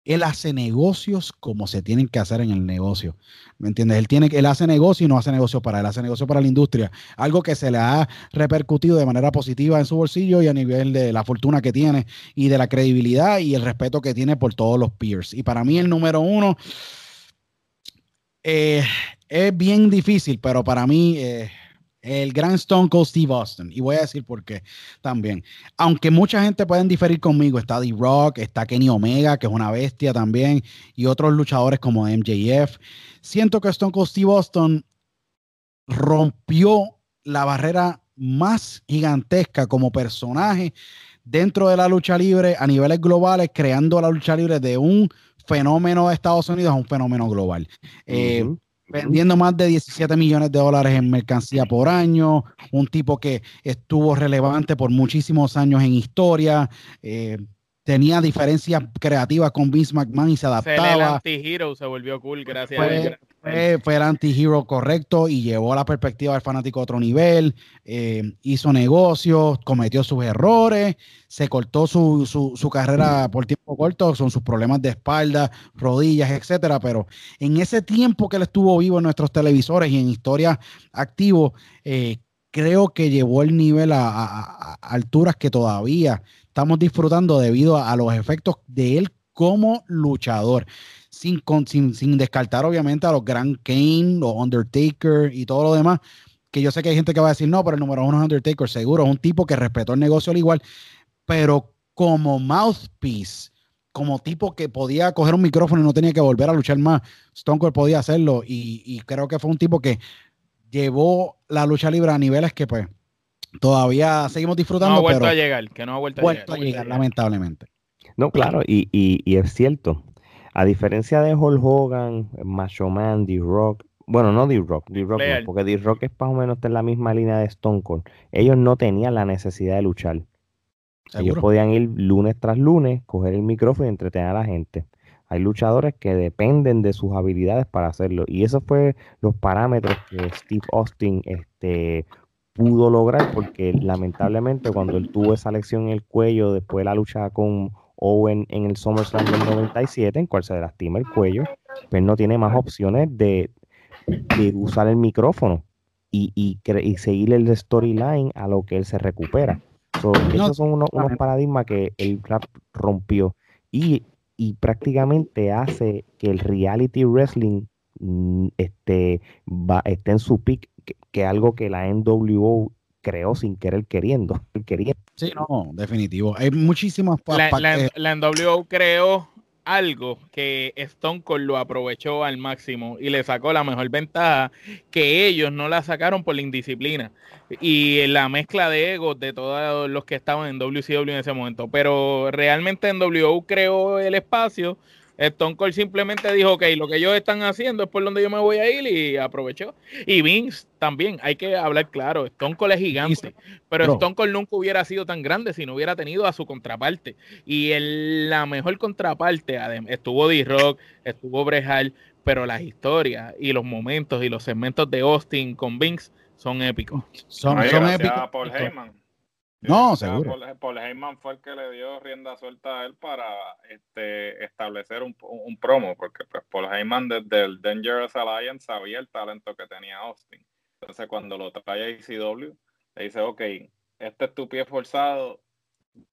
Speaker 4: él hace negocios como se tienen que hacer en el negocio. ¿Me entiendes? Él, tiene, él hace negocio y no hace negocio para él, hace negocio para la industria. Algo que se le ha repercutido de manera positiva en su bolsillo y a nivel de la fortuna que tiene y de la credibilidad y el respeto que tiene por todos los peers. Y para mí el número uno eh, es bien difícil, pero para mí... Eh, el gran Stone Cold Steve Austin. Y voy a decir por qué también. Aunque mucha gente pueden diferir conmigo, está D-Rock, está Kenny Omega, que es una bestia también, y otros luchadores como MJF. Siento que Stone Cold Steve Austin rompió la barrera más gigantesca como personaje dentro de la lucha libre a niveles globales, creando la lucha libre de un fenómeno de Estados Unidos a un fenómeno global. Eh, vendiendo más de 17 millones de dólares en mercancía por año, un tipo que estuvo relevante por muchísimos años en historia, eh, tenía diferencias creativas con Vince McMahon y se adaptaba. el
Speaker 3: anti-hero se volvió cool, gracias a
Speaker 4: Dios. Fue, el anti-hero correcto y llevó la perspectiva del fanático a otro nivel, eh, hizo negocios, cometió sus errores, se cortó su, su, carrera por tiempo corto, son sus problemas de espalda, rodillas, etcétera, pero en ese tiempo que él estuvo vivo en nuestros televisores y en historia activo, eh, creo que llevó el nivel a, alturas que todavía estamos disfrutando debido a, los efectos de él como luchador. Sin, sin, descartar obviamente a los Grand Kane, los Undertaker y todo lo demás, que yo sé que hay gente que va a decir, no, pero el número uno es Undertaker, seguro, es un tipo que respetó el negocio al igual, pero como mouthpiece, como tipo que podía coger un micrófono y no tenía que volver a luchar más, Stone Cold podía hacerlo y, y creo que fue un tipo que llevó la lucha libre a niveles que pues todavía seguimos disfrutando. No
Speaker 3: ha vuelto a llegar, que no ha vuelto,
Speaker 4: a llegar. lamentablemente.
Speaker 1: No, claro, y, y, es cierto. A diferencia de Hulk Hogan, Macho Man, D-Rock, bueno, no D-Rock, D-Rock porque D-Rock es más o menos en la misma línea de Stone Cold. Ellos no tenían la necesidad de luchar. Ellos podían ir lunes tras lunes, coger el micrófono y entretener a la gente. Hay luchadores que dependen de sus habilidades para hacerlo. Y esos fue los parámetros que Steve Austin este, pudo lograr porque lamentablemente cuando él tuvo esa lesión en el cuello después de la lucha con Owen en el SummerSlam del 97, en cual se lastima el cuello, pues no tiene más opciones de, usar el micrófono y, y, y seguir el storyline a lo que él se recupera. esos son unos, paradigmas que el rap rompió y, y prácticamente hace que el reality wrestling mm, este, va, esté en su peak que, algo que la NWO creó sin querer queriendo. queriendo.
Speaker 4: Sí, no, definitivo. Hay muchísimas
Speaker 3: la, la, la NWO creó algo que Stone Cold lo aprovechó al máximo y le sacó la mejor ventaja que ellos no la sacaron por la indisciplina y la mezcla de egos de todos los que estaban en WCW en ese momento. Pero realmente NWO creó el espacio Stone Cold simplemente dijo, ok, lo que ellos están haciendo es por donde yo me voy a ir y aprovechó. Y Vince también, hay que hablar claro, Stone Cold es gigante, pero Stone Cold nunca hubiera sido tan grande si no hubiera tenido a su contraparte. Y la mejor contraparte estuvo D-Rock, estuvo Brejal, pero las historias y los momentos y los segmentos de Austin con Vince son épicos.
Speaker 2: Son, son épicos. Paul Heyman.
Speaker 4: No, seguro.
Speaker 2: Paul, Heyman fue el que le dio rienda suelta a él para este, establecer un, un promo, porque pues, Paul Heyman desde el Dangerous Alliance sabía el talento que tenía Austin. Entonces cuando lo trae a ECW, le dice, ok, este es tu pie forzado,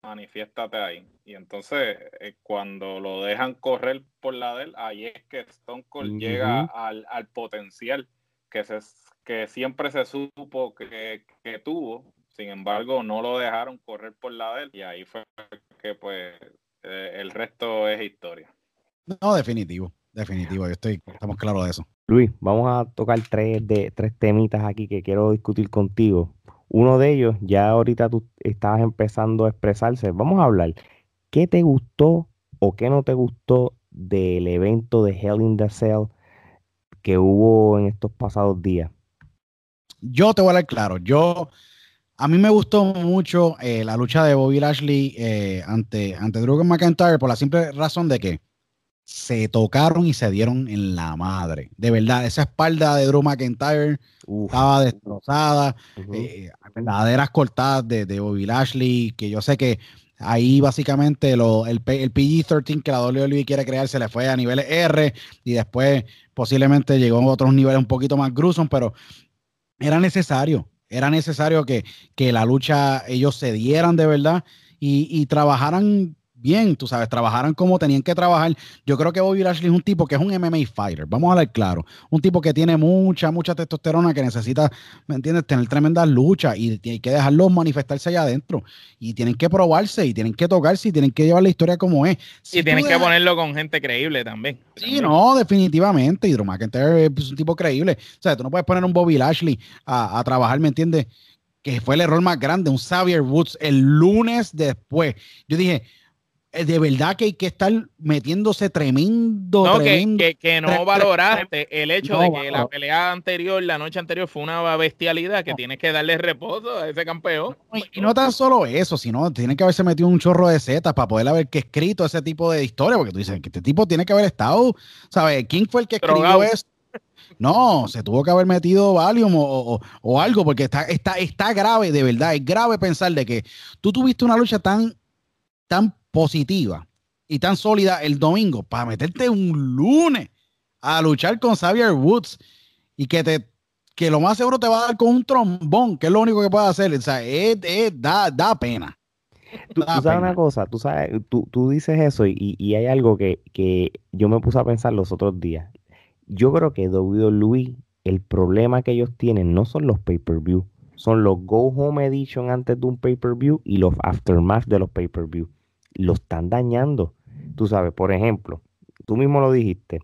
Speaker 2: manifiéstate ahí. Y entonces eh, cuando lo dejan correr por la de él, ahí es que Stone Cold llega al, al, potencial que, se, que siempre se supo que, que tuvo sin embargo, no lo dejaron correr por la de él y ahí fue que pues eh, el resto es historia.
Speaker 4: No, definitivo, definitivo, yo estoy, estamos claros de eso.
Speaker 1: Luis, vamos a tocar tres, de, tres temitas aquí que quiero discutir contigo. Uno de ellos, ya ahorita tú estabas empezando a expresarse. Vamos a hablar. ¿Qué te gustó o qué no te gustó del evento de Hell in the Cell que hubo en estos pasados días?
Speaker 4: Yo te voy a hablar claro. Yo a mí me gustó mucho eh, la lucha de Bobby Lashley eh, ante, ante Drew McIntyre por la simple razón de que se tocaron y se dieron en la madre. De verdad, esa espalda de Drew McIntyre estaba destrozada. Eh, verdaderas cortadas de, de, Bobby Lashley, que yo sé que ahí básicamente lo, el, el PG-13 que la WWE quiere crear se le fue a niveles R y después posiblemente llegó a otros niveles un poquito más gruesos, pero era necesario era necesario que, que la lucha ellos se dieran de verdad y, y trabajaran bien, tú sabes, trabajaran como tenían que trabajar. Yo creo que Bobby Lashley es un tipo que es un MMA fighter, vamos a hablar claro, un tipo que tiene mucha, mucha testosterona, que necesita, ¿me entiendes?, tener tremendas luchas y hay que dejarlos manifestarse allá adentro. Y tienen que probarse y tienen que tocarse y tienen que llevar la historia como es.
Speaker 3: y tienen que ponerlo con gente creíble también.
Speaker 4: Sí, no, definitivamente. Drew McIntyre es un tipo creíble. O sea, tú no puedes poner un Bobby Lashley a, a trabajar, ¿me entiendes? Que fue el error más grande, un Xavier Woods el lunes después. Yo dije, de verdad que hay que estar metiéndose tremendo,
Speaker 3: no,
Speaker 4: tremendo.
Speaker 3: Que, que, no valoraste el hecho de que la pelea anterior, la noche anterior, fue una bestialidad que tienes que darle reposo a ese campeón.
Speaker 4: Y, no tan solo eso, sino tiene que haberse metido un chorro de zetas para poder haber que escrito ese tipo de historia, porque tú dices que este tipo tiene que haber estado, ¿sabes? ¿Quién fue el que escribió eso? No, se tuvo que haber metido Valium o, o, algo, porque está, está, está grave, de verdad, es grave pensar de que tú tuviste una lucha tan, tan positiva y tan sólida el domingo para meterte un lunes a luchar con Xavier Woods y que te que lo más seguro te va a dar con un trombón, que es lo único que puede hacer. O sea, es, da, da, pena.
Speaker 1: Tú, sabes una cosa, tú sabes, tú, tú dices eso y, y hay algo que, que, yo me puse a pensar los otros días. Yo creo que WWE, el problema que ellos tienen no son los pay-per-view, son los Go Home Edition antes de un pay-per-view y los Aftermath de los pay-per-view lo están dañando. Tú sabes, por ejemplo, tú mismo lo dijiste,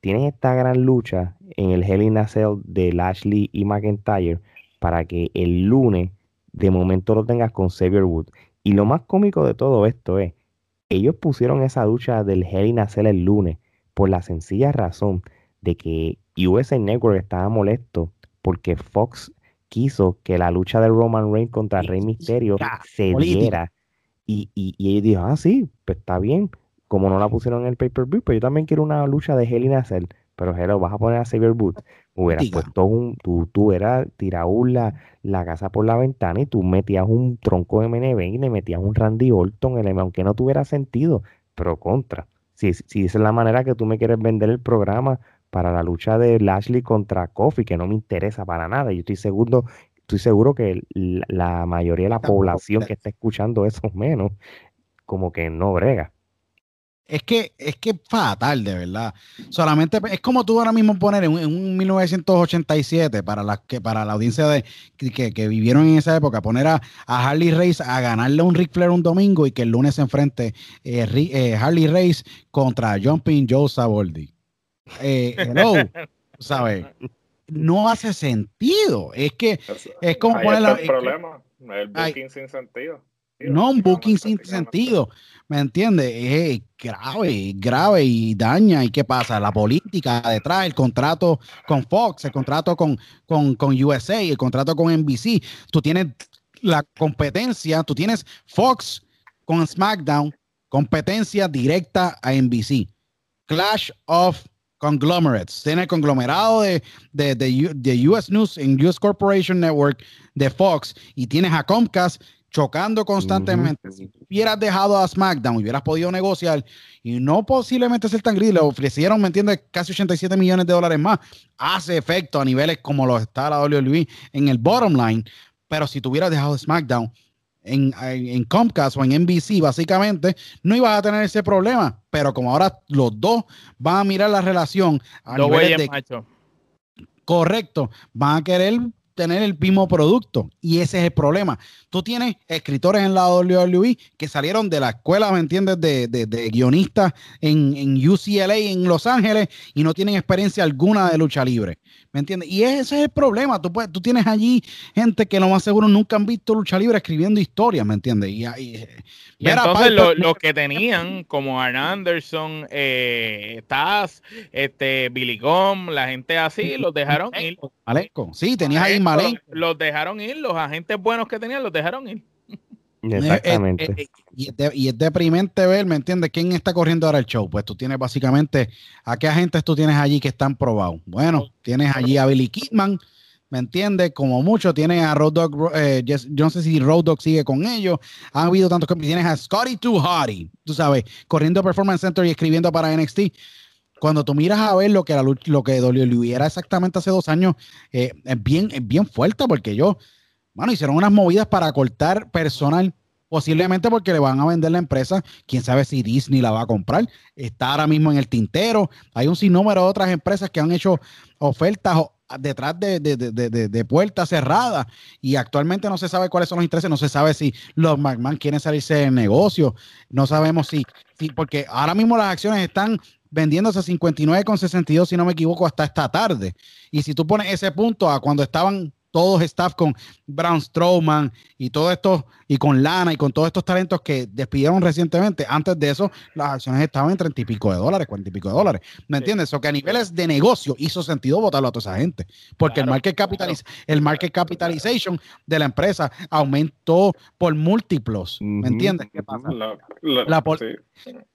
Speaker 1: tienes esta gran lucha en el Hell in a Cell de Lashley y McIntyre para que el lunes de momento lo tengas con Xavier Wood. Y lo más cómico de todo esto es, ellos pusieron esa lucha del Hell in a Cell el lunes por la sencilla razón de que USA Network estaba molesto porque Fox quiso que la lucha de Roman Reigns contra Rey Mysterio se diera y, y, y ella dijo, ah, sí, pues está bien. Como no la pusieron en el pay-per-view, pues yo también quiero una lucha de Hell in a Cell. Pero Hello, vas a poner a Xavier Booth. Hubieras puesto un, tú, tú eras tirado la, la casa por la ventana y tú metías un tronco de MNB y le metías un Randy Orton, el, aunque no tuviera sentido, pero contra. Si, si esa es la manera que tú me quieres vender el programa para la lucha de Lashley contra Kofi, que no me interesa para nada. Yo estoy seguro estoy seguro que la mayoría de la población que está escuchando eso menos, como que no brega.
Speaker 4: Es que es que fatal, de verdad. Solamente es como tú ahora mismo poner en, un 1987 para la que para la audiencia de que, vivieron en esa época, poner a, Harley Race a ganarle a un Ric Flair un domingo y que el lunes se enfrente eh, eh, Harley Race contra Jumping Joe Saboldi. Eh, hello, ¿sabes? No hace sentido. Es que es, como
Speaker 2: poner el problema, el booking sin sentido.
Speaker 4: No, un booking sin sentido, ¿me entiendes? Es grave, grave y daña. ¿Y qué pasa? La política detrás, el contrato con Fox, el contrato con, con, con USA, el contrato con NBC. Tú tienes la competencia, tú tienes Fox con SmackDown, competencia directa a NBC. Clash of conglomerates. Tiene el conglomerado de, de, de, US News en US Corporation Network de Fox y tienes a Comcast chocando constantemente. Si hubieras dejado a SmackDown, hubieras podido negociar y no posiblemente ser tan gris, le ofrecieron, ¿me entiendes? Casi 87 millones de dólares más. Hace efecto a niveles como lo está la WWE en el bottom line. Pero si tú hubieras dejado SmackDown, en, en, Comcast o en NBC, básicamente, no ibas a tener ese problema. Pero como ahora los dos van a mirar la relación a de, Correcto, van a querer tener el mismo producto y ese es el problema. Tú tienes escritores en la WWE que salieron de la escuela, ¿me entiendes?, de, de, guionistas en, en, UCLA, en Los Ángeles, y no tienen experiencia alguna de lucha libre. ¿Me entiendes? Y ese es el problema. Tú, puedes, tú tienes allí gente que lo más seguro nunca han visto lucha libre escribiendo historias, ¿me entiendes? Y,
Speaker 3: y, entonces los que tenían, como Arn Anderson, eh, Taz, este, Billy Gom, la gente así, los dejaron ir.
Speaker 4: Malenco. Sí, tenías ahí Malenco.
Speaker 3: Los dejaron ir, los agentes buenos que tenían los dejaron ir.
Speaker 1: Exactamente.
Speaker 4: Eh, eh, eh, y, es deprimente ver, ¿me entiendes? ¿Quién está corriendo ahora el show? Pues tú tienes básicamente, ¿a qué agentes tú tienes allí que están probados? Bueno, tienes allí a Billy Kidman, ¿me entiendes? Como mucho, tienes a Road Dog, yo no sé si Road Dog sigue con ellos, ha habido tantos que tienes a Scotty Too Hardy, tú sabes, corriendo a Performance Center y escribiendo para NXT. Cuando tú miras a ver lo que, la, lo que WWE era exactamente hace dos años, es, bien, es bien fuerte porque yo bueno, hicieron unas movidas para cortar personal, posiblemente porque le van a vender la empresa. Quién sabe si Disney la va a comprar. Está ahora mismo en el tintero. Hay un sinnúmero de otras empresas que han hecho ofertas detrás de, puertas cerradas y actualmente no se sabe cuáles son los intereses, no se sabe si los McMahon quieren salirse del negocio, no sabemos si, si porque ahora mismo las acciones están vendiéndose a 59,62 si no me equivoco hasta esta tarde y si tú pones ese punto a cuando estaban todos staff con Braun Strowman y todo esto, y con Lana y con todos estos talentos que despidieron recientemente. Antes de eso, las acciones estaban en treinta y pico de dólares, cuarenta y pico de dólares. ¿Me entiendes? O que a niveles de negocio hizo sentido votarlo a toda esa gente. Porque el, market capitaliz el market capitalization de la empresa aumentó por múltiplos. ¿Me entiendes? ¿Qué pasa? La,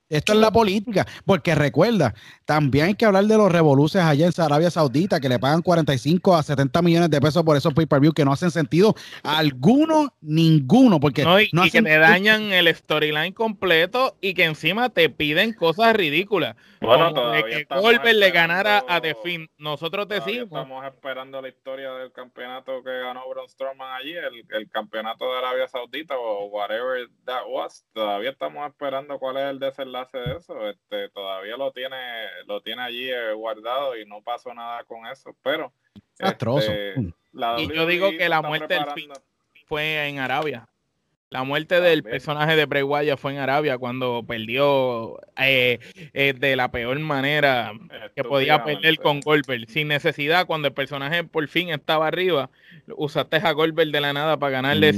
Speaker 4: esto es la política, porque recuerda, también hay que hablar de los revoluces allá en Arabia Saudita, que le pagan 45 a 70 millones de pesos por esos pay-per-view que no hacen sentido alguno, ninguno, porque
Speaker 3: no, y, que te dañan el storyline completo y que encima te piden cosas ridículas. Bueno, de que Goldberg le ganara a The Finn. Nosotros decimos.
Speaker 2: Estamos esperando la historia del campeonato que ganó Braun Strowman allí, el, el campeonato de Arabia Saudita o whatever that was. Todavía estamos esperando cuál es el desenlace de eso. Este, todavía lo tiene, lo tiene allí eh, guardado y no pasó nada con eso. Pero.
Speaker 3: Este, y yo digo que la muerte del fue en Arabia. La muerte del personaje de Bray Wyatt fue en Arabia cuando perdió eh, eh, de la peor manera que podía perder con Goldberg. Sin necesidad, cuando el personaje por fin estaba arriba, usaste a Goldberg de la nada para ganarle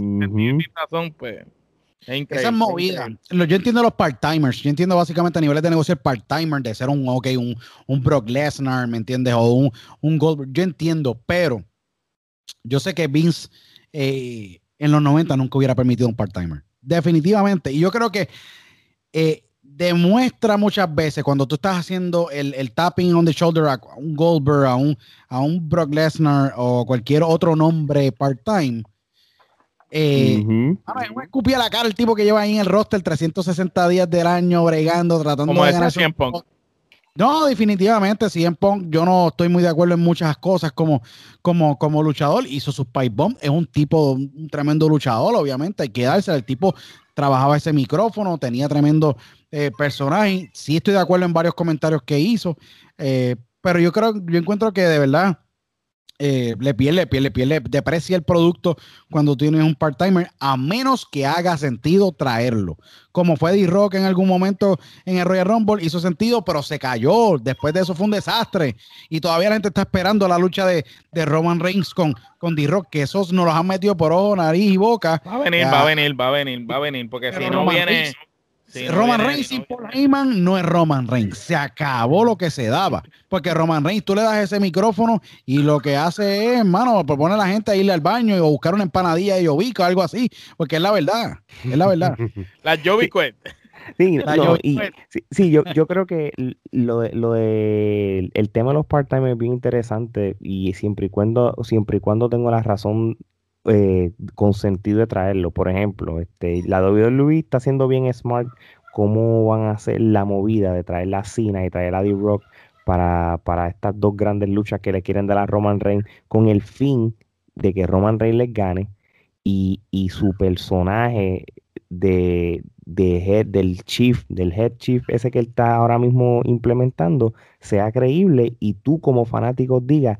Speaker 3: razón, pues.
Speaker 4: Es Esa movida. Yo entiendo los part-timers. Yo entiendo básicamente a niveles de negocio el part-timer, de ser un, okay, un, un Brock Lesnar, ¿me entiendes? O un, un Goldberg. Yo entiendo, pero yo sé que Vince eh, en los 90 nunca hubiera permitido un part-timer. Definitivamente. Y yo creo que eh, demuestra muchas veces cuando tú estás haciendo el, tapping on the shoulder a un Goldberg, a un, a un Brock Lesnar o cualquier otro nombre part-time. Eh, escupía la cara el tipo que lleva ahí en el roster 360 días del año bregando, tratando de ganar. No, definitivamente, en Punk, yo no estoy muy de acuerdo en muchas cosas como, como, como luchador. Hizo sus pipe bomb, es un tipo, un tremendo luchador, obviamente, hay que darse. El tipo trabajaba ese micrófono, tenía tremendo eh, personaje. Sí estoy de acuerdo en varios comentarios que hizo, eh, pero yo creo, yo encuentro que de verdad eh, le pierde, pierde, pierde, deprecia el producto cuando tienes un part-timer, a menos que haga sentido traerlo. Como fue D-Rock en algún momento en el Royal Rumble, hizo sentido, pero se cayó. Después de eso fue un desastre. Y todavía la gente está esperando la lucha de, Roman Reigns con, con D-Rock, que esos nos los han metido por ojo, nariz y boca.
Speaker 3: Va a venir, va a venir, va a venir, va a venir, porque si no viene.
Speaker 4: Roman Reigns y Paul Heyman no es Roman Reigns. Se acabó lo que se daba. Porque Roman Reigns, tú le das ese micrófono y lo que hace es, hermano, propone a la gente a irle al baño y buscar una empanadilla de Yovico o algo así. Porque es la verdad. Es la verdad.
Speaker 3: la Yovico.
Speaker 1: Sí, sí, yo, yo creo que lo de, lo de el tema de los part-time es bien interesante y siempre y cuando, siempre y cuando tengo la razón eh, con sentido de traerlo. Por ejemplo, este, la WWE está haciendo bien smart cómo van a hacer la movida de traer la Cena y traer a D-Rock para, para estas dos grandes luchas que le quieren dar a Roman Reigns con el fin de que Roman Reigns les gane y, su personaje de, head, del chief, del head chief, ese que él está ahora mismo implementando, sea creíble y tú como fanático digas,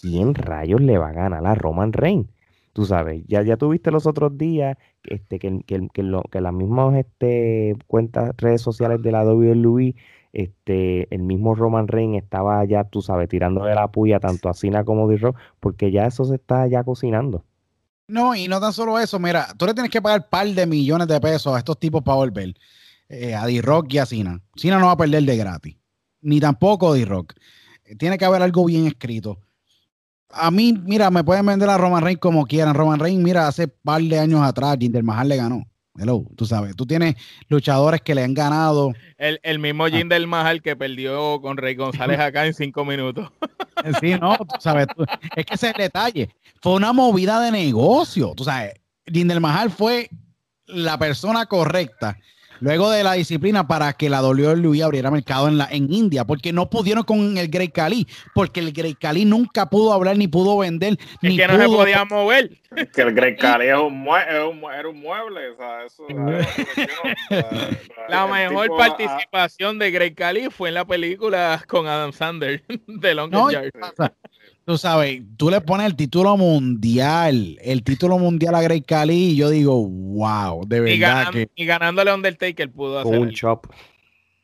Speaker 1: ¿quién rayos le va a ganar a Roman Reigns? Tú sabes, ya, ya tuviste los otros días este, que, que, que, lo, que las mismas este, cuentas, redes sociales de la WWE, este, el mismo Roman Reigns estaba ya, tú sabes, tirando de la puya tanto a Cena como a Rock, porque ya eso se está ya cocinando.
Speaker 4: No, y no tan solo eso, mira, tú le tienes que pagar un par de millones de pesos a estos tipos para volver, eh, a D-Rock y a Cena. Cena no va a perder de gratis, ni tampoco D-Rock. Tiene que haber algo bien escrito a mí, mira, me pueden vender a Roman Reigns como quieran. Roman Reigns, mira, hace par de años atrás, Jinder Mahal le ganó. Hello, tú sabes, tú tienes luchadores que le han ganado.
Speaker 3: El, el mismo Jinder ah. Mahal que perdió con Rey González acá en cinco minutos.
Speaker 4: Sí, no, tú sabes, es que ese es el detalle. Fue una movida de negocio. Tú sabes, Jinder Mahal fue la persona correcta luego de la disciplina para que la WWE abriera mercado en, la, en India, porque no pudieron con el Grey Cali, porque el Grey Cali nunca pudo hablar ni pudo vender.
Speaker 3: Es
Speaker 4: ni
Speaker 3: que no se podía mover.
Speaker 2: que el Grey Cali es un, era un mueble. O sea, eso,
Speaker 3: la mejor ah, participación de Grey Cali fue en la película con Adam Sandler de Long no, Yard.
Speaker 4: Tú sabes, tú le pones el título mundial, el título mundial a Grey Cali y yo digo, wow, de verdad.
Speaker 3: Y, ganándole a Undertaker pudo hacer.
Speaker 1: Un chop.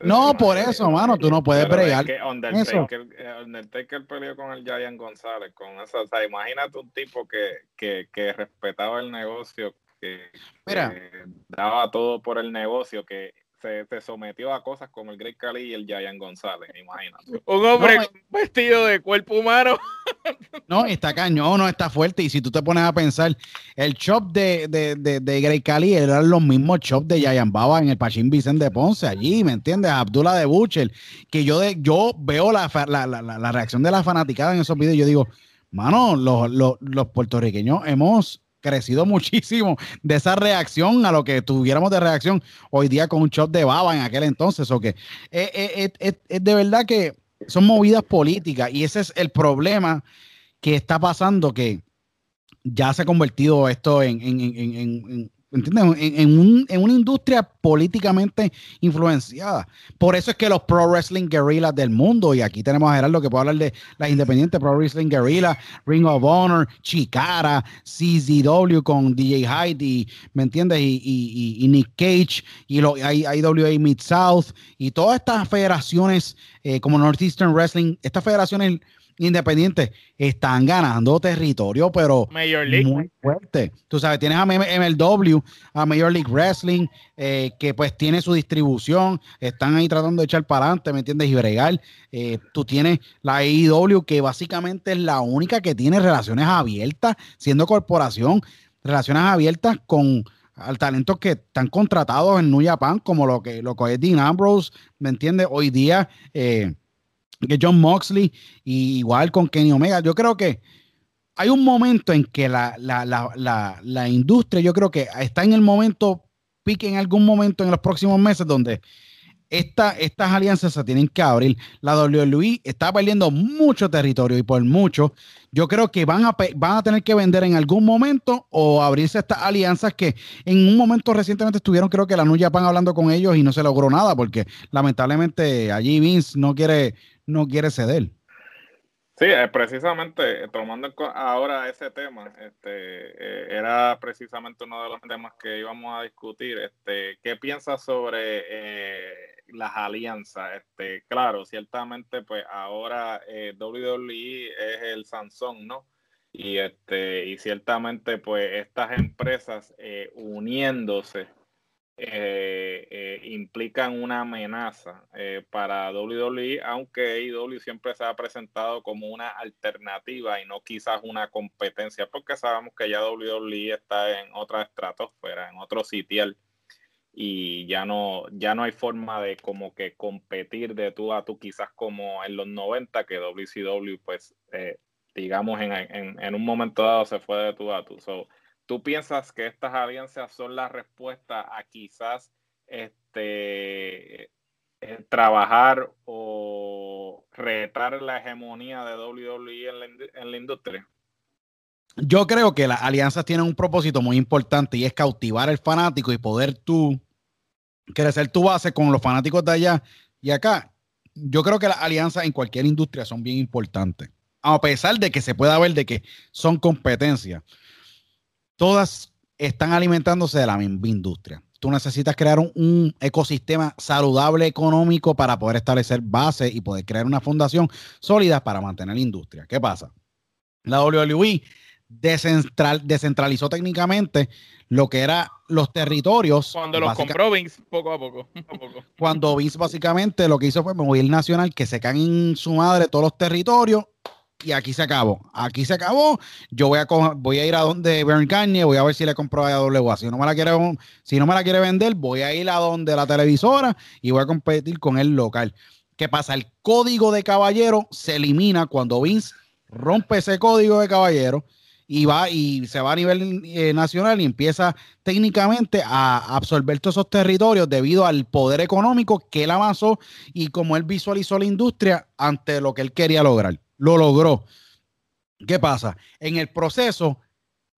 Speaker 4: No, por eso, mano, tú no puedes bregar.
Speaker 2: Es que Undertaker, eh, Undertaker peleó con el Giant González, con eso, o sea, imagínate un tipo que, que, que respetaba el negocio, que, que, daba todo por el negocio, que se, sometió a cosas como el Great Cali y el Giant González, imagínate.
Speaker 3: Un hombre vestido de cuerpo humano.
Speaker 4: No, está cañón, no está fuerte. Y si tú te pones a pensar, el shop de, de, de, de Cali eran los mismos shops de Giant Baba en el Pachín Vicente de Ponce, allí, ¿me entiendes? Abdullah de Butcher, que yo, de, yo veo la, la, la, la reacción de la fanaticada en esos videos. Yo digo, mano, los, los, los puertorriqueños hemos crecido muchísimo de esa reacción a lo que tuviéramos de reacción hoy día con un shot de baba en aquel entonces. O que es, de verdad que son movidas políticas y ese es el problema que está pasando que ya se ha convertido esto en, en ¿entiendes? En, en, una industria políticamente influenciada. Por eso es que los pro wrestling guerrillas del mundo, y aquí tenemos a Gerardo que puede hablar de las independientes pro wrestling guerrilla, Ring of Honor, Chicara, CZW con DJ Hyde, ¿me entiendes? Y, y, Nick Cage, y lo, IWA Mid South, y todas estas federaciones eh, como Northeastern Wrestling, estas federaciones independientes están ganando territorio, pero muy fuerte. Tú sabes, tienes a MLW, a Major League Wrestling, eh, que pues tiene su distribución, están ahí tratando de echar para adelante, ¿me entiendes? Y bregar. Eh, tú tienes la AEW, que básicamente es la única que tiene relaciones abiertas, siendo corporación, relaciones abiertas con al talento que están contratados en New Japan, como lo que, lo que es Dean Ambrose, ¿me entiendes? Hoy día, eh, que John Moxley, y igual con Kenny Omega. Yo creo que hay un momento en que la, la, industria, yo creo que está en el momento, pique en algún momento en los próximos meses, donde esta, estas alianzas se tienen que abrir. La WWE está perdiendo mucho territorio y por mucho, yo creo que van a, van a tener que vender en algún momento o abrirse estas alianzas que en un momento recientemente estuvieron, creo que la New Japan hablando con ellos y no se logró nada porque lamentablemente allí Vince no quiere, no quiere ceder.
Speaker 2: Sí, eh, precisamente tomando ahora ese tema, este, eh, era precisamente uno de los temas que íbamos a discutir. Este, ¿Qué piensas sobre eh, las alianzas? Este, claro, ciertamente, pues ahora WWE es el Sansón, ¿no? Y este, y ciertamente, pues estas empresas uniéndose eh, eh, implican una amenaza eh, para WWE, aunque AEW siempre se ha presentado como una alternativa y no quizás una competencia, porque sabemos que ya WWE está en otra estratosfera, en otro sitial, y ya no, ya no hay forma de como que competir de tú a tú, quizás como en los 90, que WCW, pues, digamos, en, en, en, un momento dado se fue de tú a tú. So, ¿Tú piensas que estas alianzas son la respuesta a quizás este, trabajar o retar la hegemonía de WWE en la, industria?
Speaker 4: Yo creo que las alianzas tienen un propósito muy importante y es cautivar al fanático y poder tú crecer tu base con los fanáticos de allá y acá. Yo creo que las alianzas en cualquier industria son bien importantes, a pesar de que se pueda ver de que son competencias todas están alimentándose de la misma industria. Tú necesitas crear un, ecosistema saludable económico para poder establecer bases y poder crear una fundación sólida para mantener la industria. ¿Qué pasa? La WWE descentralizó técnicamente lo que eran los territorios.
Speaker 3: Cuando los compró Vince, poco a poco,
Speaker 4: Cuando Vince básicamente lo que hizo fue mover nacional, que se caen en su madre todos los territorios y aquí se acabó. Aquí se acabó. Yo voy a voy a ir a donde Bern voy a ver si le compro a W. Si no me la quiere, si no me la quiere vender, voy a ir a donde la televisora y voy a competir con el local. ¿Qué pasa? El código de caballero se elimina cuando Vince rompe ese código de caballero y va y se va a nivel eh, nacional y empieza técnicamente a absorber todos esos territorios debido al poder económico que él avanzó y como él visualizó la industria ante lo que él quería lograr lo logró. ¿Qué pasa? En el proceso,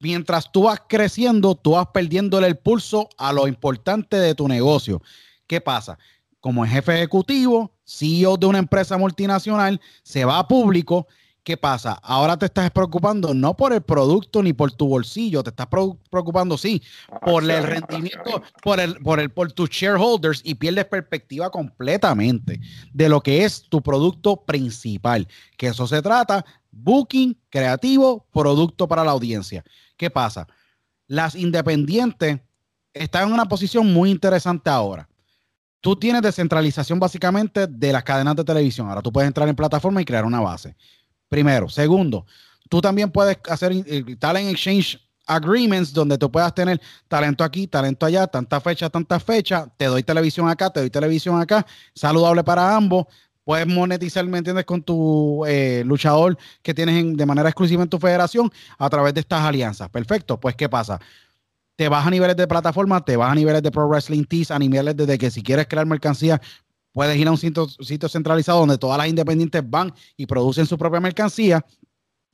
Speaker 4: mientras tú vas creciendo, tú vas perdiéndole el pulso a lo importante de tu negocio. ¿Qué pasa? Como jefe ejecutivo, CEO de una empresa multinacional, se va a público. ¿Qué pasa? Ahora te estás preocupando no por el producto ni por tu bolsillo, te estás preocupando, sí, por el rendimiento, por el, por el, por tus shareholders y pierdes perspectiva completamente de lo que es tu producto principal. Que eso se trata, booking, creativo, producto para la audiencia. ¿Qué pasa? Las independientes están en una posición muy interesante ahora. Tú tienes descentralización básicamente de las cadenas de televisión. Ahora tú puedes entrar en plataforma y crear una base. Primero. Segundo, tú también puedes hacer eh, talent exchange agreements donde tú puedas tener talento aquí, talento allá, tanta fecha, tanta fecha, te doy televisión acá, te doy televisión acá, saludable para ambos. Puedes monetizar, ¿me entiendes?, con tu eh, luchador que tienes de manera exclusiva en tu federación a través de estas alianzas. Perfecto. Pues, ¿qué pasa? Te vas a niveles de plataforma, te vas a niveles de Pro Wrestling Tees, a niveles de que si quieres crear mercancía, Puedes ir a un sitio, centralizado donde todas las independientes van y producen su propia mercancía.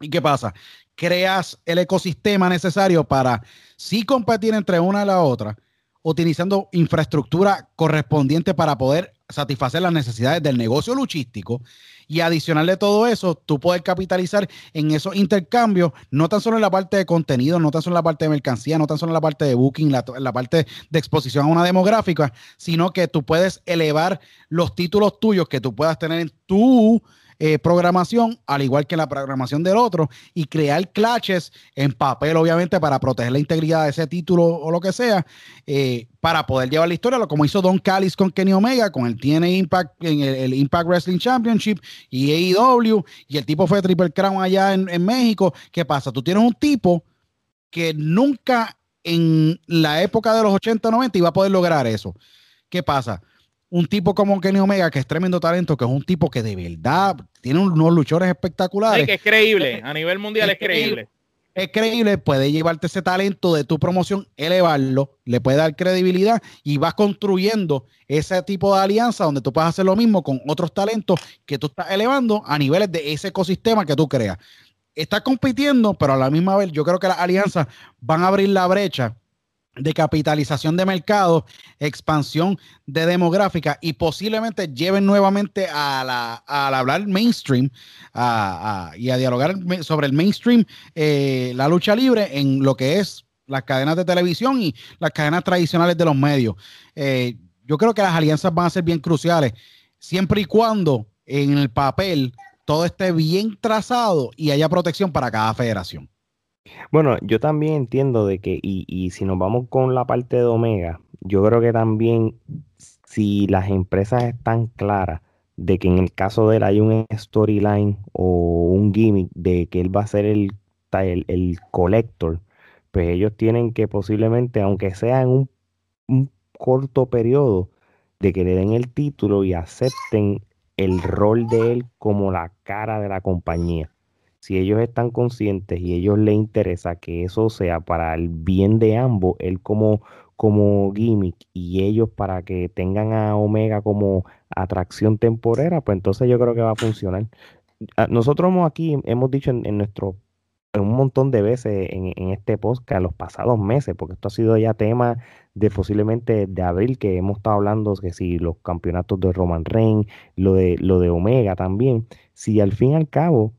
Speaker 4: ¿Y qué pasa? Creas el ecosistema necesario para sí competir entre una y la otra, utilizando infraestructura correspondiente para poder satisfacer las necesidades del negocio luchístico y adicional de todo eso, tú puedes capitalizar en esos intercambios, no tan solo en la parte de contenido, no tan solo en la parte de mercancía, no tan solo en la parte de booking, la, la parte de exposición a una demográfica, sino que tú puedes elevar los títulos tuyos que tú puedas tener en tu eh, programación, al igual que la programación del otro, y crear clashes en papel, obviamente, para proteger la integridad de ese título o lo que sea, eh, para poder llevar la historia, lo como hizo Don Callis con Kenny Omega, con el TNA Impact, en el, Impact Wrestling Championship y AEW, y el tipo fue Triple Crown allá en, en México. ¿Qué pasa? Tú tienes un tipo que nunca en la época de los 80, 90 iba a poder lograr eso. ¿Qué pasa? Un tipo como Kenny Omega, que es tremendo talento, que es un tipo que de verdad tiene unos luchadores espectaculares.
Speaker 3: Que es creíble, a nivel mundial es, creíble.
Speaker 4: Es creíble, puede llevarte ese talento de tu promoción, elevarlo, le puede dar credibilidad y vas construyendo ese tipo de alianza donde tú puedes hacer lo mismo con otros talentos que tú estás elevando a niveles de ese ecosistema que tú creas. Estás compitiendo, pero a la misma vez yo creo que las alianzas van a abrir la brecha de capitalización de mercado, expansión de demográfica y posiblemente lleven nuevamente a la, al hablar mainstream y a dialogar sobre el mainstream, eh, la lucha libre en lo que es las cadenas de televisión y las cadenas tradicionales de los medios. Eh, yo creo que las alianzas van a ser bien cruciales, siempre y cuando en el papel todo esté bien trazado y haya protección para cada federación.
Speaker 1: Bueno, yo también entiendo de que, y, y si nos vamos con la parte de Omega, yo creo que también si las empresas están claras de que en el caso de él hay un storyline o un gimmick de que él va a ser el, el, el collector, pues ellos tienen que posiblemente, aunque sea en un, un corto periodo, de que le den el título y acepten el rol de él como la cara de la compañía si ellos están conscientes y ellos les interesa que eso sea para el bien de ambos, él como, como gimmick y ellos para que tengan a Omega como atracción temporera, pues entonces yo creo que va a funcionar. Ah, nosotros aquí hemos dicho en, nuestro un montón de veces en, en, este podcast los pasados meses, porque esto ha sido ya tema de posiblemente de abril que hemos estado hablando que si los campeonatos de Roman Reigns, lo de lo de Omega también, si al fin y al cabo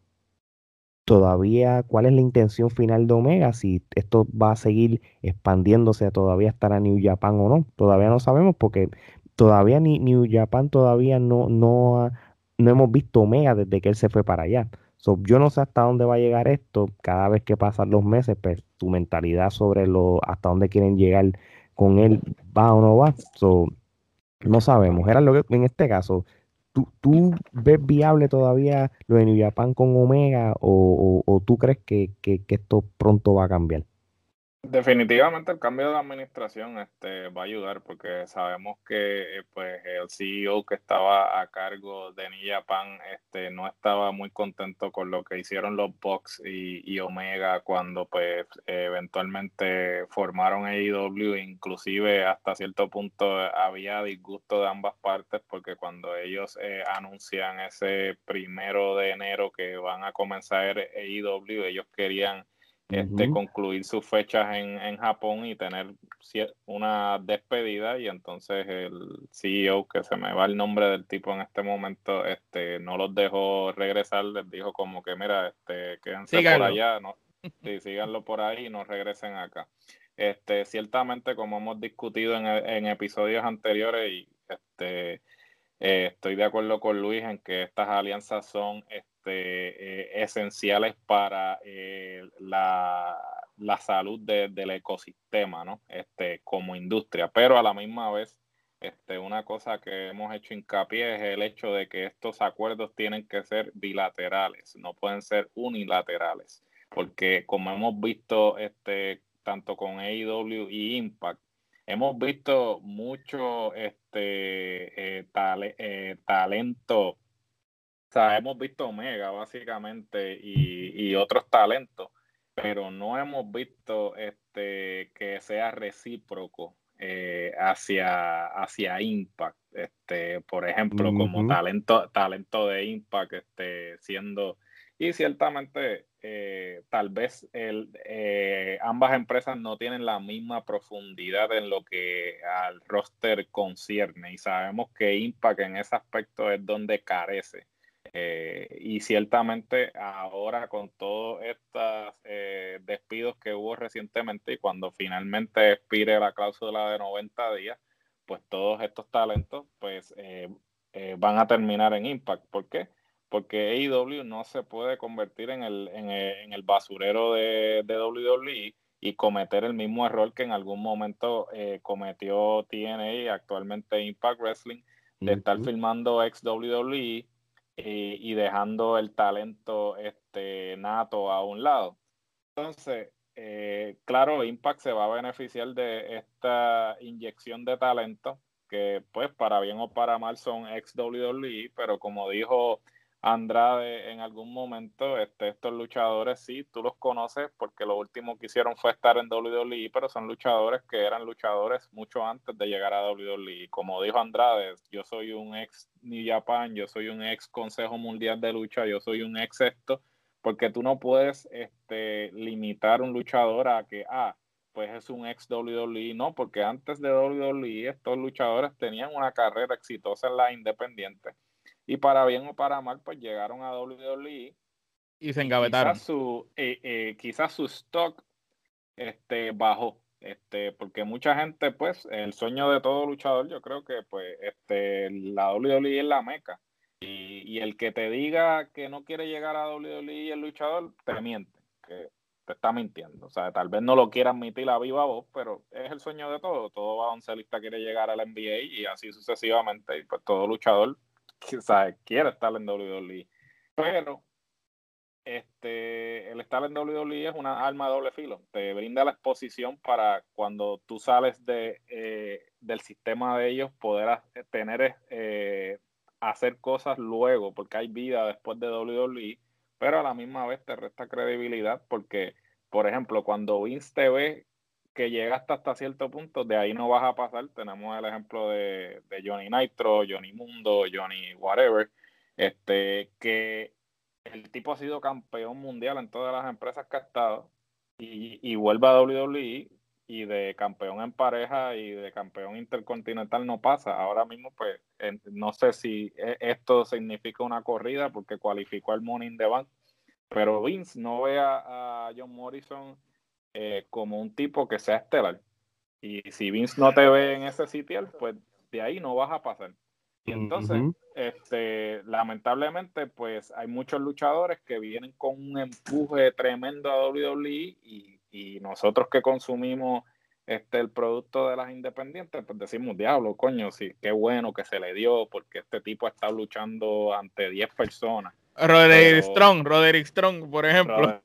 Speaker 1: todavía cuál es la intención final de Omega, si esto va a seguir expandiéndose todavía estar a New Japan o no. Todavía no sabemos porque todavía ni New Japan todavía no, no, no hemos visto Omega desde que él se fue para allá. yo no sé hasta dónde va a llegar esto. Cada vez que pasan los meses, pues tu mentalidad sobre lo hasta dónde quieren llegar con él va o no va. no sabemos. Era lo que en este caso ¿Tú, ves viable todavía lo de New Japan con Omega o, tú crees que, esto pronto va a cambiar?
Speaker 2: Definitivamente el cambio de administración este, va a ayudar porque sabemos que eh, pues el CEO que estaba a cargo de New Japan este, no estaba muy contento con lo que hicieron los Bucks y, Omega cuando pues eventualmente formaron AEW, inclusive hasta cierto punto había disgusto de ambas partes porque cuando ellos eh, anuncian ese primero de enero que van a comenzar AEW, ellos querían este, concluir sus fechas en, en, Japón y tener una despedida y entonces el CEO, que se me va el nombre del tipo en este momento, este, no los dejó regresar, les dijo como que mira, este, quédense por allá, no, sí, síganlo por ahí y no regresen acá. Este, ciertamente, como hemos discutido en, en episodios anteriores, y este, eh, estoy de acuerdo con Luis en que estas alianzas son este, eh, esenciales para eh, la, salud del ecosistema, ¿no? Este, como industria, pero a la misma vez, este, una cosa que hemos hecho hincapié es el hecho de que estos acuerdos tienen que ser bilaterales, no pueden ser unilaterales, porque como hemos visto este, tanto con AEW y Impact, hemos visto mucho este, eh, talento o sea, hemos visto Omega básicamente y, otros talentos, pero no hemos visto este que sea recíproco eh, hacia, hacia Impact. Este, por ejemplo, como talento, talento de Impact, este, siendo, y ciertamente eh, tal vez el, eh, ambas empresas no tienen la misma profundidad en lo que al roster concierne y sabemos que Impact en ese aspecto es donde carece eh, y ciertamente ahora con todos estos eh, despidos que hubo recientemente y cuando finalmente expire la cláusula de 90 días, pues todos estos talentos pues eh, van a terminar en Impact. ¿Por qué? Porque AEW no se puede convertir en el, en el, basurero de, de, WWE y cometer el mismo error que en algún momento cometió TNA, actualmente Impact Wrestling, de estar filmando ex WWE y, dejando el talento este, nato a un lado. Entonces, eh, claro, Impact se va a beneficiar de esta inyección de talento que pues para bien o para mal son ex WWE, pero como dijo Andrade en algún momento, este, estos luchadores sí, tú los conoces porque lo último que hicieron fue estar en WWE, pero son luchadores que eran luchadores mucho antes de llegar a WWE. Como dijo Andrade, yo soy un ex New Japan, yo soy un ex Consejo Mundial de Lucha, yo soy un ex esto, porque tú no puedes este, limitar un luchador a que, ah, pues es un ex WWE, no, porque antes de WWE estos luchadores tenían una carrera exitosa en la independiente y para bien o para mal, pues llegaron a WWE.
Speaker 3: Y se engavetaron.
Speaker 2: Quizás su, eh, eh, quizás su stock este, bajó. Este, porque mucha gente, pues, el sueño de todo luchador, yo creo que pues, este, la WWE es la meca. Y, y el que te diga que no quiere llegar a WWE el luchador, te miente, que te está mintiendo. O sea, tal vez no lo quiera admitir a viva voz, pero es el sueño de todo. Todo baloncelista quiere llegar al NBA y así sucesivamente. Y pues todo luchador quiere estar en WWE. Pero este, el estar en WWE es una arma de doble filo. Te brinda la exposición para cuando tú sales de, eh, del sistema de ellos, poder tener, eh, hacer cosas luego, porque hay vida después de WWE, pero a la misma vez te resta credibilidad porque, por ejemplo, cuando Vince te ve que llegaste hasta cierto punto, de ahí no vas a pasar. Tenemos el ejemplo de, Johnny Nitro, Johnny Mundo, Johnny Whatever, este, que el tipo ha sido campeón mundial en todas las empresas que ha estado y, y vuelve a WWE y de campeón en pareja y de campeón intercontinental no pasa. Ahora mismo, pues, no sé si e, esto significa una corrida porque cualificó al Money in the Bank, pero Vince no ve a John Morrison eh, como un tipo que sea estelar. Y si Vince no te ve en ese sitio, pues de ahí no vas a pasar. Y entonces, este, lamentablemente, pues hay muchos luchadores que vienen con un empuje tremendo a WWE y, y nosotros que consumimos este, el producto de las independientes, pues decimos, diablo, coño, sí, qué bueno que se le dio, porque este tipo está luchando ante 10 personas.
Speaker 3: Roderick Strong, Roderick Strong, por ejemplo.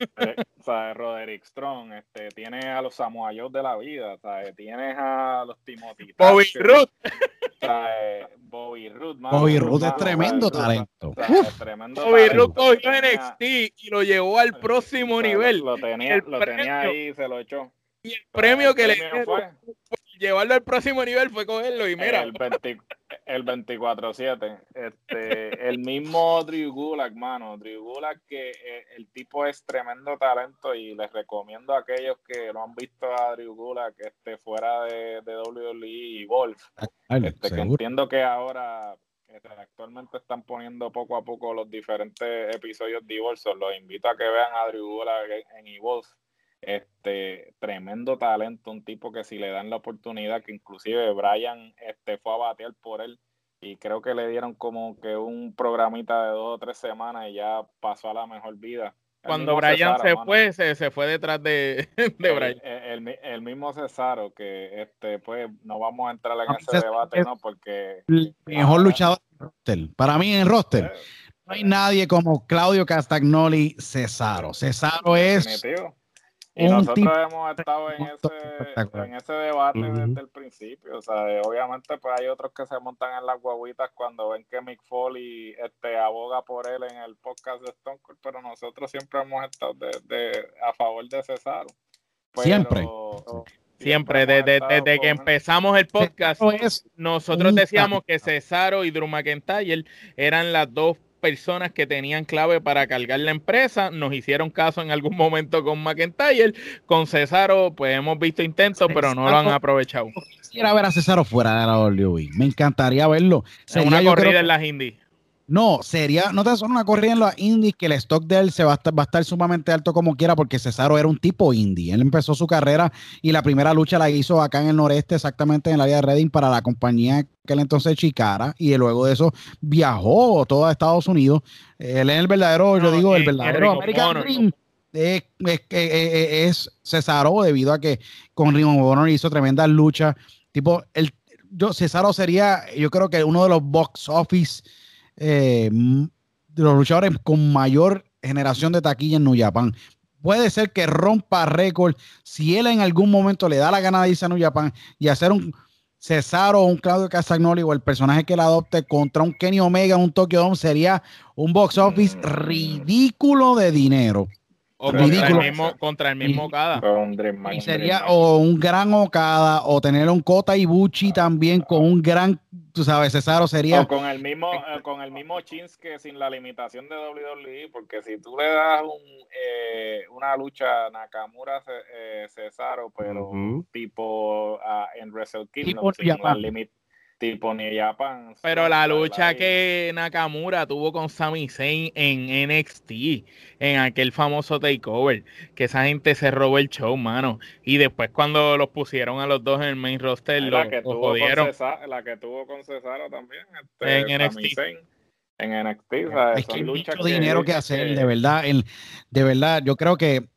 Speaker 2: Roderick, Strong, este, tiene a los Samoa de la vida, ¿sabes? tienes a los Timothy
Speaker 3: Bobby Root.
Speaker 2: Bobby Root,
Speaker 4: Bobby Root es tremendo talento.
Speaker 3: Bobby Root cogió NXT y lo llevó al próximo nivel.
Speaker 2: Lo, tenía, lo tenía ahí y se lo echó.
Speaker 3: Y el premio que le dio fue llevarlo al próximo nivel fue cogerlo y mira.
Speaker 2: El, 24-7. Este, el mismo Drew Gulak, hermano. Drew Gulak, que eh, el tipo es tremendo talento y les recomiendo a aquellos que lo han visto a Drew Gulak este, fuera de, de WWE y Wolf. Este, que entiendo que ahora este, actualmente están poniendo poco a poco los diferentes episodios de Evolve. Los invito a que vean a Drew Gulak en Evolve este tremendo talento, un tipo que si le dan la oportunidad, que inclusive Brian este, fue a batear por él y creo que le dieron como que un programita de dos o tres semanas y ya pasó a la mejor vida.
Speaker 3: Cuando Brian se fue, se, fue detrás de, de Brian.
Speaker 2: El, mismo Cesaro, que este, pues no vamos a entrar en ese debate, ¿no? Porque.
Speaker 4: El mejor luchador Para mí en el roster. Eh, no hay nadie como Claudio Castagnoli Cesaro. Cesaro es.
Speaker 2: Y nosotros hemos estado en ese, en ese debate desde el principio. O sea, obviamente pues hay otros que se montan en las guaguitas cuando ven que Mick Foley este, aboga por él en el podcast de Stone Cold, pero nosotros siempre hemos estado de, a favor de Cesaro.
Speaker 4: siempre.
Speaker 3: Siempre, desde, desde que empezamos el podcast, nosotros decíamos que Cesaro y Drew McIntyre eran las dos personas que tenían clave para cargar la empresa. Nos hicieron caso en algún momento con McIntyre. Con Cesaro, pues hemos visto intentos, pero no lo han aprovechado.
Speaker 4: Quisiera ver a Cesaro fuera de la WWE. Me encantaría verlo.
Speaker 3: Sería, una corrida en las indies.
Speaker 4: No, sería, no te son una corrida en los indies que el stock de él se va a, estar, va a estar sumamente alto como quiera porque Cesaro era un tipo indie. Él empezó su carrera y la primera lucha la hizo acá en el noreste, exactamente en el área de Reading para la compañía que él entonces Chicara y luego de eso viajó todo a Estados Unidos. Él es el verdadero, yo digo, el verdadero American Dream. Es, es, Cesaro debido a que con Ring Honor hizo tremendas luchas. Tipo, el, yo, Cesaro sería, yo creo que uno de los box office eh, de los luchadores con mayor generación de taquilla en New Japan. Puede ser que rompa récord si él en algún momento le da la gana de irse a New Japan y hacer un Cesaro o un Claudio Castagnoli o el personaje que la adopte contra un Kenny Omega, un Tokyo Dome, sería un box office ridículo de dinero.
Speaker 3: O contra el mismo, contra el mismo Okada.
Speaker 4: Y sería o un gran Okada o tener un Kota Ibuchi también con un gran, tú sabes, Cesaro sería.
Speaker 2: O con el mismo, eh, con el mismo Shinsuke sin la limitación de WWE, porque si tú le das un, eh, una lucha Nakamura eh, Cesaro, pero tipo uh, en Wrestle Kingdom, sin la limitación tipo ni Japan.
Speaker 3: Pero la lucha que Nakamura tuvo con Sami Zayn en NXT, en aquel famoso takeover, que esa gente se robó el show, mano. Y después cuando los pusieron a los dos en el main roster,
Speaker 2: la que tuvo jodieron. Con la que tuvo con Cesaro también. Este, en NXT. en NXT,
Speaker 4: es que hay mucho dinero que, hacer, de verdad, el, de verdad, yo creo que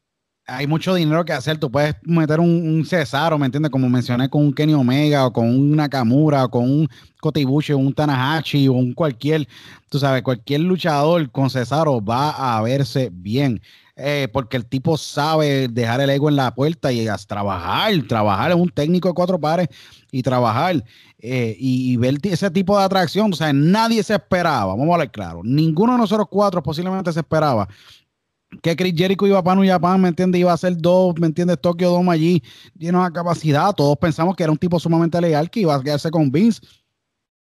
Speaker 4: hay mucho dinero que hacer. Tú puedes meter un, un Cesaro, ¿me entiendes? Como mencioné con un Kenny Omega o con un Nakamura o con un Kotibuchi o un Tanahashi o un cualquier, tú sabes, cualquier luchador con Cesaro va a verse bien. Eh, porque el tipo sabe dejar el ego en la puerta y trabajar, trabajar, es un técnico de cuatro pares y trabajar eh, y, y, ver ese tipo de atracción. O sea, nadie se esperaba, vamos a hablar claro, ninguno de nosotros cuatro posiblemente se esperaba que Chris Jericho iba para New Japan, ¿me entiendes? Iba a ser dos, ¿me entiendes? Tokyo Dome allí lleno de capacidad. Todos pensamos que era un tipo sumamente legal que iba a quedarse con Vince.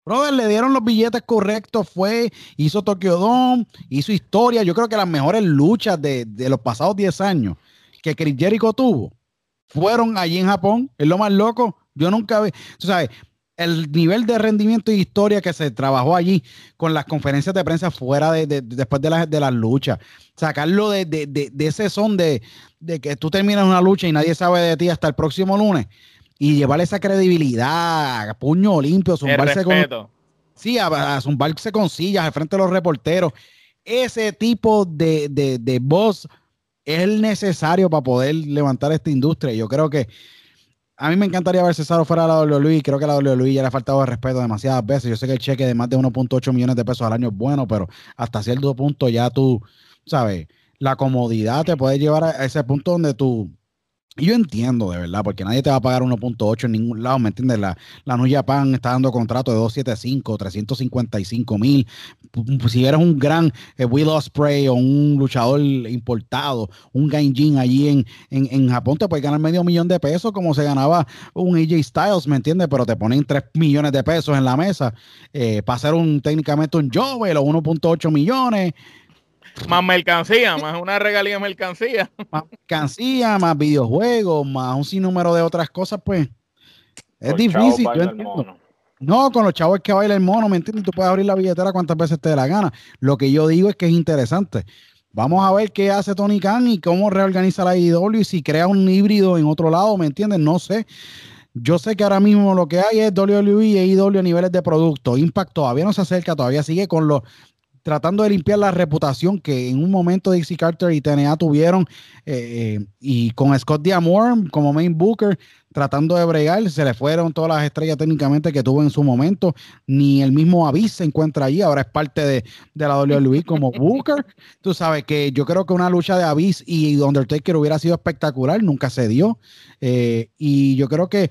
Speaker 4: Brother, le dieron los billetes correctos, fue, hizo Tokyo Dome, hizo historia. Yo creo que las mejores luchas de, de los pasados 10 años que Chris Jericho tuvo fueron allí en Japón. Es lo más loco. Yo nunca vi, tú sabes, el nivel de rendimiento y historia que se trabajó allí con las conferencias de prensa fuera de, después de, la, de las luchas. Sacarlo de, de, ese son de, que tú terminas una lucha y nadie sabe de ti hasta el próximo lunes y llevarle esa credibilidad, puño limpio, zumbarse con. Sí, a, zumbarse con sillas al frente de los reporteros. Ese tipo de, de voz es el necesario para poder levantar esta industria. Yo creo que a mí me encantaría ver Cesaro fuera de la WWE. Creo que la WWE ya le ha faltado de respeto demasiadas veces. Yo sé que el cheque de más de 1.8 millones de pesos al año es bueno, pero hasta cierto punto ya tú, ¿sabes? La comodidad te puede llevar a ese punto donde tú yo entiendo de verdad, porque nadie te va a pagar 1.8 en ningún lado, ¿me entiendes? La, la New Japan está dando contrato de 275, 355 mil. Si eres un gran eh, Will Ospreay o un luchador importado, un Gaijin allí en, en, Japón, te puedes ganar medio millón de pesos como se ganaba un AJ Styles, ¿me entiendes? Pero te ponen 3 millones de pesos en la mesa eh, para hacer un técnicamente un Jovel o 1.8 millones.
Speaker 3: Más mercancía, más una regalía de mercancía.
Speaker 4: Más mercancía, más videojuegos, más un sinnúmero de otras cosas, pues. Es difícil, yo entiendo. No, con los chavos es que baila el mono, ¿me entiendes? Tú puedes abrir la billetera cuantas veces te dé la gana. Lo que yo digo es que es interesante. Vamos a ver qué hace Tony Khan y cómo reorganiza la IW y si crea un híbrido en otro lado, ¿me entiendes? No sé. Yo sé que ahora mismo lo que hay es WWE y AEW a niveles de producto. Impact todavía no se acerca, todavía sigue con los tratando de limpiar la reputación que en un momento Dixie Carter y TNA tuvieron eh, eh, y con Scott D'Amore como main booker tratando de bregar, se le fueron todas las estrellas técnicamente que tuvo en su momento, ni el mismo Avis se encuentra allí, ahora es parte de, de la WWE como booker, tú sabes que yo creo que una lucha de Avis y Undertaker hubiera sido espectacular, nunca se dio, eh, y yo creo que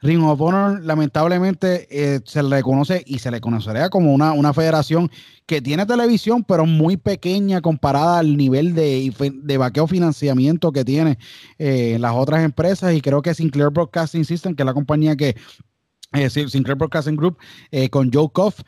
Speaker 4: Ring of Honor lamentablemente eh, se le reconoce y se le conocería como una, una, federación que tiene televisión, pero muy pequeña comparada al nivel de, de vaqueo financiamiento que tiene eh, las otras empresas. Y creo que Sinclair Broadcasting System, que es la compañía que, eh, Sinclair Broadcasting Group, con Joe Koff,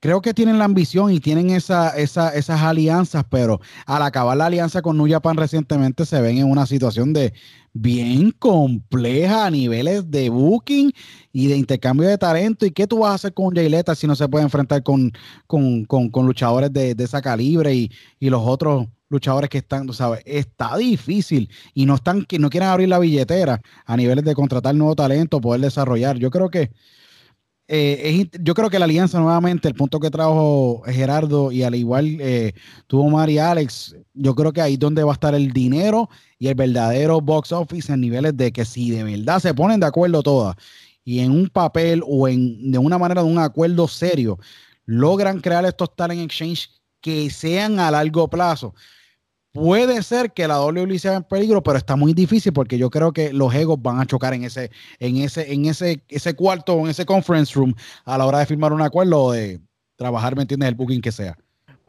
Speaker 4: creo que tienen la ambición y tienen esa, esas alianzas, pero al acabar la alianza con New Japan recientemente se ven en una situación de bien compleja a niveles de booking y de intercambio de talento. ¿Y qué tú vas a hacer con Jay Leta si no se puede enfrentar con, con, luchadores de, esa calibre y, los otros luchadores que están, sabes, está difícil y no están, no quieren abrir la billetera a niveles de contratar nuevo talento, poder desarrollar. Yo creo que eh, yo creo que la alianza nuevamente, el punto que trajo Gerardo y al igual eh, tuvo Mari Alex, yo creo que ahí es donde va a estar el dinero y el verdadero box office en niveles de que si de verdad se ponen de acuerdo todas y en un papel o en de una manera de un acuerdo serio logran crear estos talent exchange que sean a largo plazo Puede ser que la WWE sea en peligro, pero está muy difícil porque yo creo que los egos van a chocar en ese, en ese, en ese, ese cuarto, en ese conference room a la hora de firmar un acuerdo o de trabajar, ¿me entiendes? El booking que sea.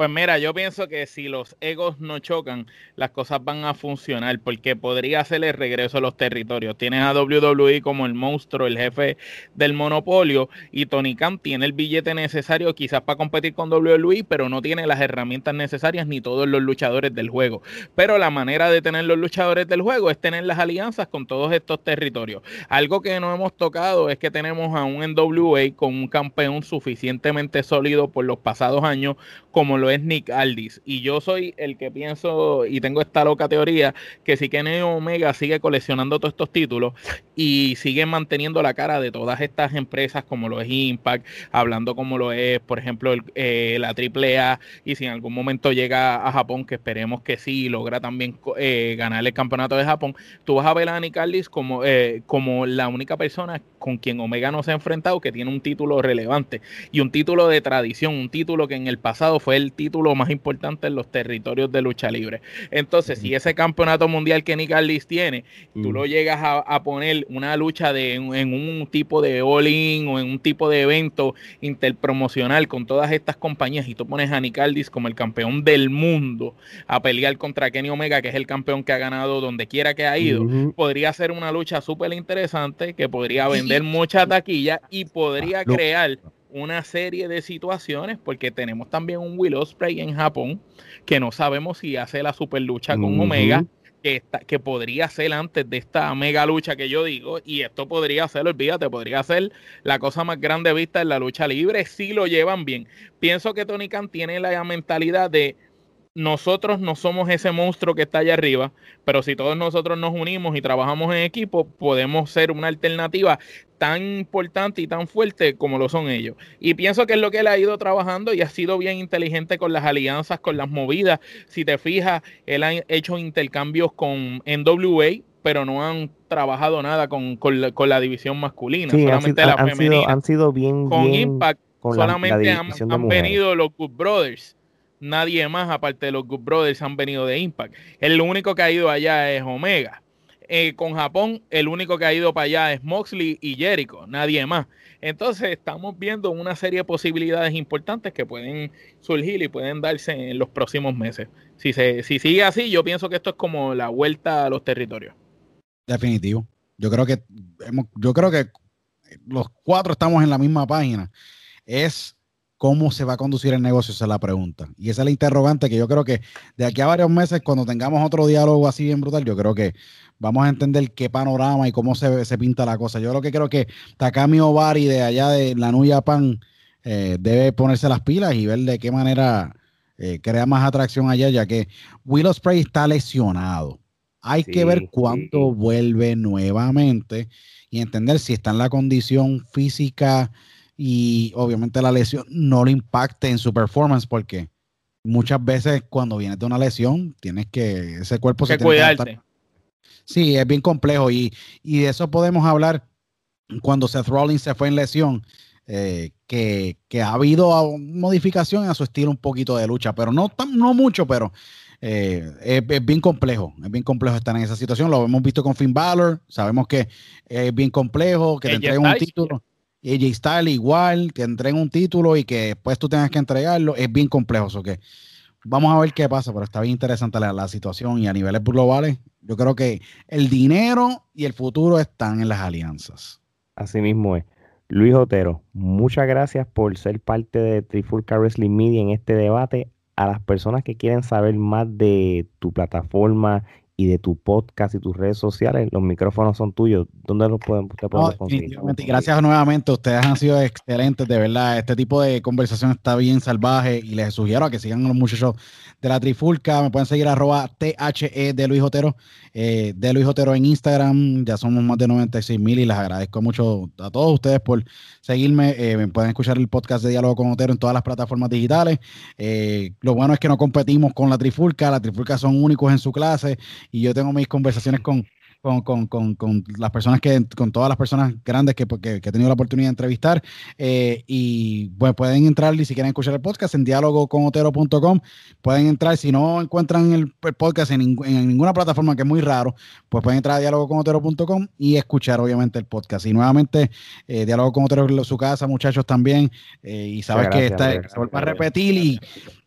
Speaker 3: Pues mira, yo pienso que si los egos no chocan, las cosas van a funcionar, porque podría ser el regreso a los territorios. Tienes a WWE como el monstruo, el jefe del monopolio, y Tony Khan tiene el billete necesario quizás para competir con WWE, pero no tiene las herramientas necesarias ni todos los luchadores del juego. Pero la manera de tener los luchadores del juego es tener las alianzas con todos estos territorios. Algo que no hemos tocado es que tenemos a un NWA con un campeón suficientemente sólido por los pasados años como lo es Nick Aldis. Y yo soy el que pienso y tengo esta loca teoría que si Kenny Omega sigue coleccionando todos estos títulos y sigue manteniendo la cara de todas estas empresas como lo es Impact, hablando como lo es, por ejemplo, eh, la AAA, y si en algún momento llega a Japón, que esperemos que sí, logra también eh, ganar el campeonato de Japón, tú vas a ver a Nick Aldis como, eh, como la única persona con quien Omega no se ha enfrentado que tiene un título relevante y un título de tradición, un título que en el pasado fue el título más importante en los territorios de lucha libre. Entonces, si ese campeonato mundial que Nick Aldis tiene, tú lo llegas a, poner una lucha de, en, un tipo de all-in o en un tipo de evento interpromocional con todas estas compañías y tú pones a Nick Aldis como el campeón del mundo a pelear contra Kenny Omega, que es el campeón que ha ganado donde quiera que ha ido, podría ser una lucha súper interesante que podría vender mucha taquilla y podría crear una serie de situaciones, porque tenemos también un Will Ospreay en Japón, que no sabemos si hace la super lucha con Omega, que, está, que podría ser antes de esta mega lucha que yo digo, y esto podría ser, olvídate, podría ser la cosa más grande vista en la lucha libre si lo llevan bien. Pienso que Tony Khan tiene la mentalidad de nosotros no somos ese monstruo que está allá arriba, pero si todos nosotros nos unimos y trabajamos en equipo, podemos ser una alternativa tan importante y tan fuerte como lo son ellos. Y pienso que es lo que él ha ido trabajando y ha sido bien inteligente con las alianzas, con las movidas. Si te fijas, él ha hecho intercambios con NWA, pero no han trabajado nada con, la, división masculina, solamente la femenina.
Speaker 1: han sido bien
Speaker 3: con Impact, solamente han, han venido los Good Brothers nadie más aparte de los Good Brothers han venido de Impact. El único que ha ido allá es Omega. eh, con Japón, el único que ha ido para allá es Moxley y Jericho, nadie más. Entonces, estamos viendo una serie de posibilidades importantes que pueden surgir y pueden darse en los próximos meses. Si, se, si sigue así, yo pienso que esto es como la vuelta a los territorios.
Speaker 4: Definitivo. Yo creo que yo creo que los cuatro estamos en la misma página. Es cómo se va a conducir el negocio, esa es la pregunta. Y esa es la interrogante que yo creo que de aquí a varios meses, cuando tengamos otro diálogo así bien brutal, yo creo que vamos a entender qué panorama y cómo se, se pinta la cosa. Yo lo que creo que Takami Obari de allá de la Nuya Pan eh, debe ponerse las pilas y ver de qué manera eh, crea más atracción allá, ya que Willow Spray está lesionado. Hay que ver cuándo vuelve nuevamente y entender si está en la condición física y obviamente la lesión no le impacte en su performance porque muchas veces cuando vienes de una lesión tienes que ese cuerpo
Speaker 3: se tiene
Speaker 4: que Sí, es bien complejo y, de eso podemos hablar cuando Seth Rollins se fue en lesión. Eh, que, ha habido modificación a su estilo un poquito de lucha, pero no, no mucho, pero eh, es, bien complejo, es bien complejo estar en esa situación. Lo hemos visto con Finn Balor, sabemos que es bien complejo, que te entreguen un título. AJ Styles igual, que entreguen un título y que después tú tengas que entregarlo, es bien complejo. Eso que vamos a ver qué pasa, pero está bien interesante la, situación y a niveles globales, yo creo que el dinero y el futuro están en las alianzas.
Speaker 1: Así mismo es. Luis Otero, muchas gracias por ser parte de Trifulca Wrestling Media en este debate a las personas que quieren saber más de tu plataforma y de tu podcast y tus redes sociales, los micrófonos son tuyos. ¿Dónde los pueden, te conseguir?
Speaker 4: gracias nuevamente. Ustedes han sido excelentes, de verdad. Este tipo de conversación está bien salvaje y les sugiero a que sigan a los muchachos de la Trifulca. Me pueden seguir arroba THE de Luis Otero, eh, de Luis Otero en Instagram. Ya somos más de 96 mil y les agradezco mucho a todos ustedes por seguirme. Eh, me pueden escuchar el podcast de Diálogo con Otero en todas las plataformas digitales. Eh, lo bueno es que no competimos con la Trifulca. La Trifulca son únicos en su clase y yo tengo mis conversaciones con con, con, con, con, las personas que, con todas las personas grandes que, que, he tenido la oportunidad de entrevistar. Eh, y pues pueden entrar y si quieren escuchar el podcast en dialogoconotero.com, pueden entrar. Si no encuentran el, podcast en, en, ninguna plataforma, que es muy raro, pues pueden entrar a dialogoconotero.com y escuchar obviamente el podcast. Y nuevamente, eh, Diálogo con Otero en su casa, muchachos también. Eh, y sabes que está, se vuelve a repetir y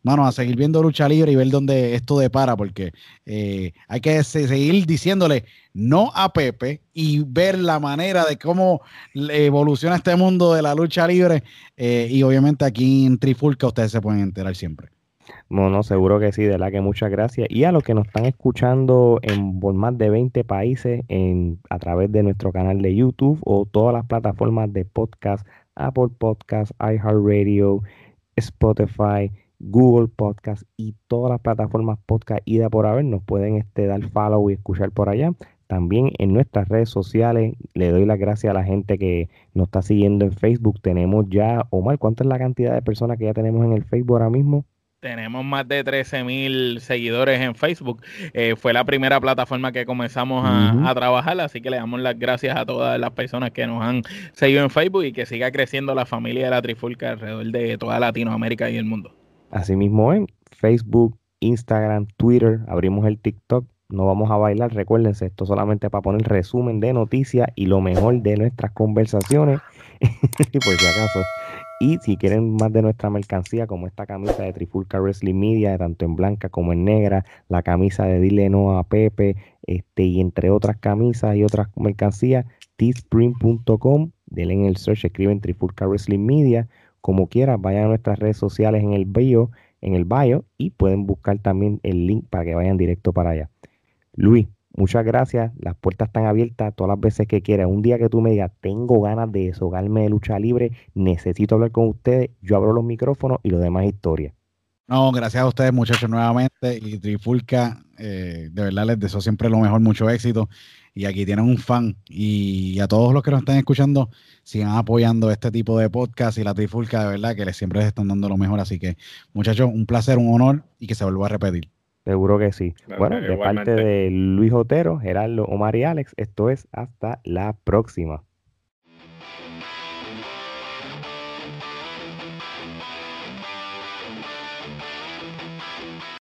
Speaker 4: mano, a seguir viendo lucha libre y ver dónde esto depara, porque eh, hay que seguir diciéndole no a Pepe y ver la manera de cómo evoluciona este mundo de la lucha libre. Eh, y obviamente aquí en Trifulca ustedes se pueden enterar siempre.
Speaker 1: Bueno, seguro que sí, de la que muchas gracias. Y a los que nos están escuchando en por más de 20 países en, a través de nuestro canal de YouTube o todas las plataformas de podcast, Apple Podcast, iHeartRadio, Spotify, Google Podcast y todas las plataformas podcast ida por haber. Nos pueden este, dar follow y escuchar por allá. También en nuestras redes sociales le doy las gracias a la gente que nos está siguiendo en Facebook. Tenemos ya, Omar, ¿cuánta es la cantidad de personas que ya tenemos en el Facebook ahora mismo?
Speaker 3: Tenemos más de 13 mil seguidores en Facebook. Eh, fue la primera plataforma que comenzamos a, trabajar, así que le damos las gracias a todas las personas que nos han seguido en Facebook y que siga creciendo la familia de la Trifulca alrededor de toda Latinoamérica y el mundo.
Speaker 1: Asimismo en Facebook, Instagram, Twitter, abrimos el TikTok. No vamos a bailar, recuérdense, esto solamente para poner resumen de noticias y lo mejor de nuestras conversaciones, por si acaso. Y si quieren más de nuestra mercancía, como esta camisa de Trifulca Wrestling Media, tanto en blanca como en negra, la camisa de Dile No a Pepe, este, y entre otras camisas y otras mercancías, teespring.com, denle en el search, escriben Trifulca Wrestling Media, como quieras, vayan a nuestras redes sociales en el bio, en el bio y pueden buscar también el link para que vayan directo para allá. Luis, muchas gracias. Las puertas están abiertas todas las veces que quieras. Un día que tú me digas, tengo ganas de deshogarme de lucha libre, necesito hablar con ustedes, yo abro los micrófonos y lo demás historia.
Speaker 4: No, gracias a ustedes, muchachos, nuevamente. Y Trifulca, eh, de verdad les deseo siempre lo mejor, mucho éxito. Y aquí tienen un fan. Y a todos los que nos están escuchando, sigan apoyando este tipo de podcast y la Trifulca, de verdad, que les siempre les están dando lo mejor. Así que, muchachos, un placer, un honor y que se vuelva a repetir.
Speaker 1: Seguro que sí. bueno, de parte de Luis Otero, Gerardo, Omar y Alex, esto es hasta la próxima.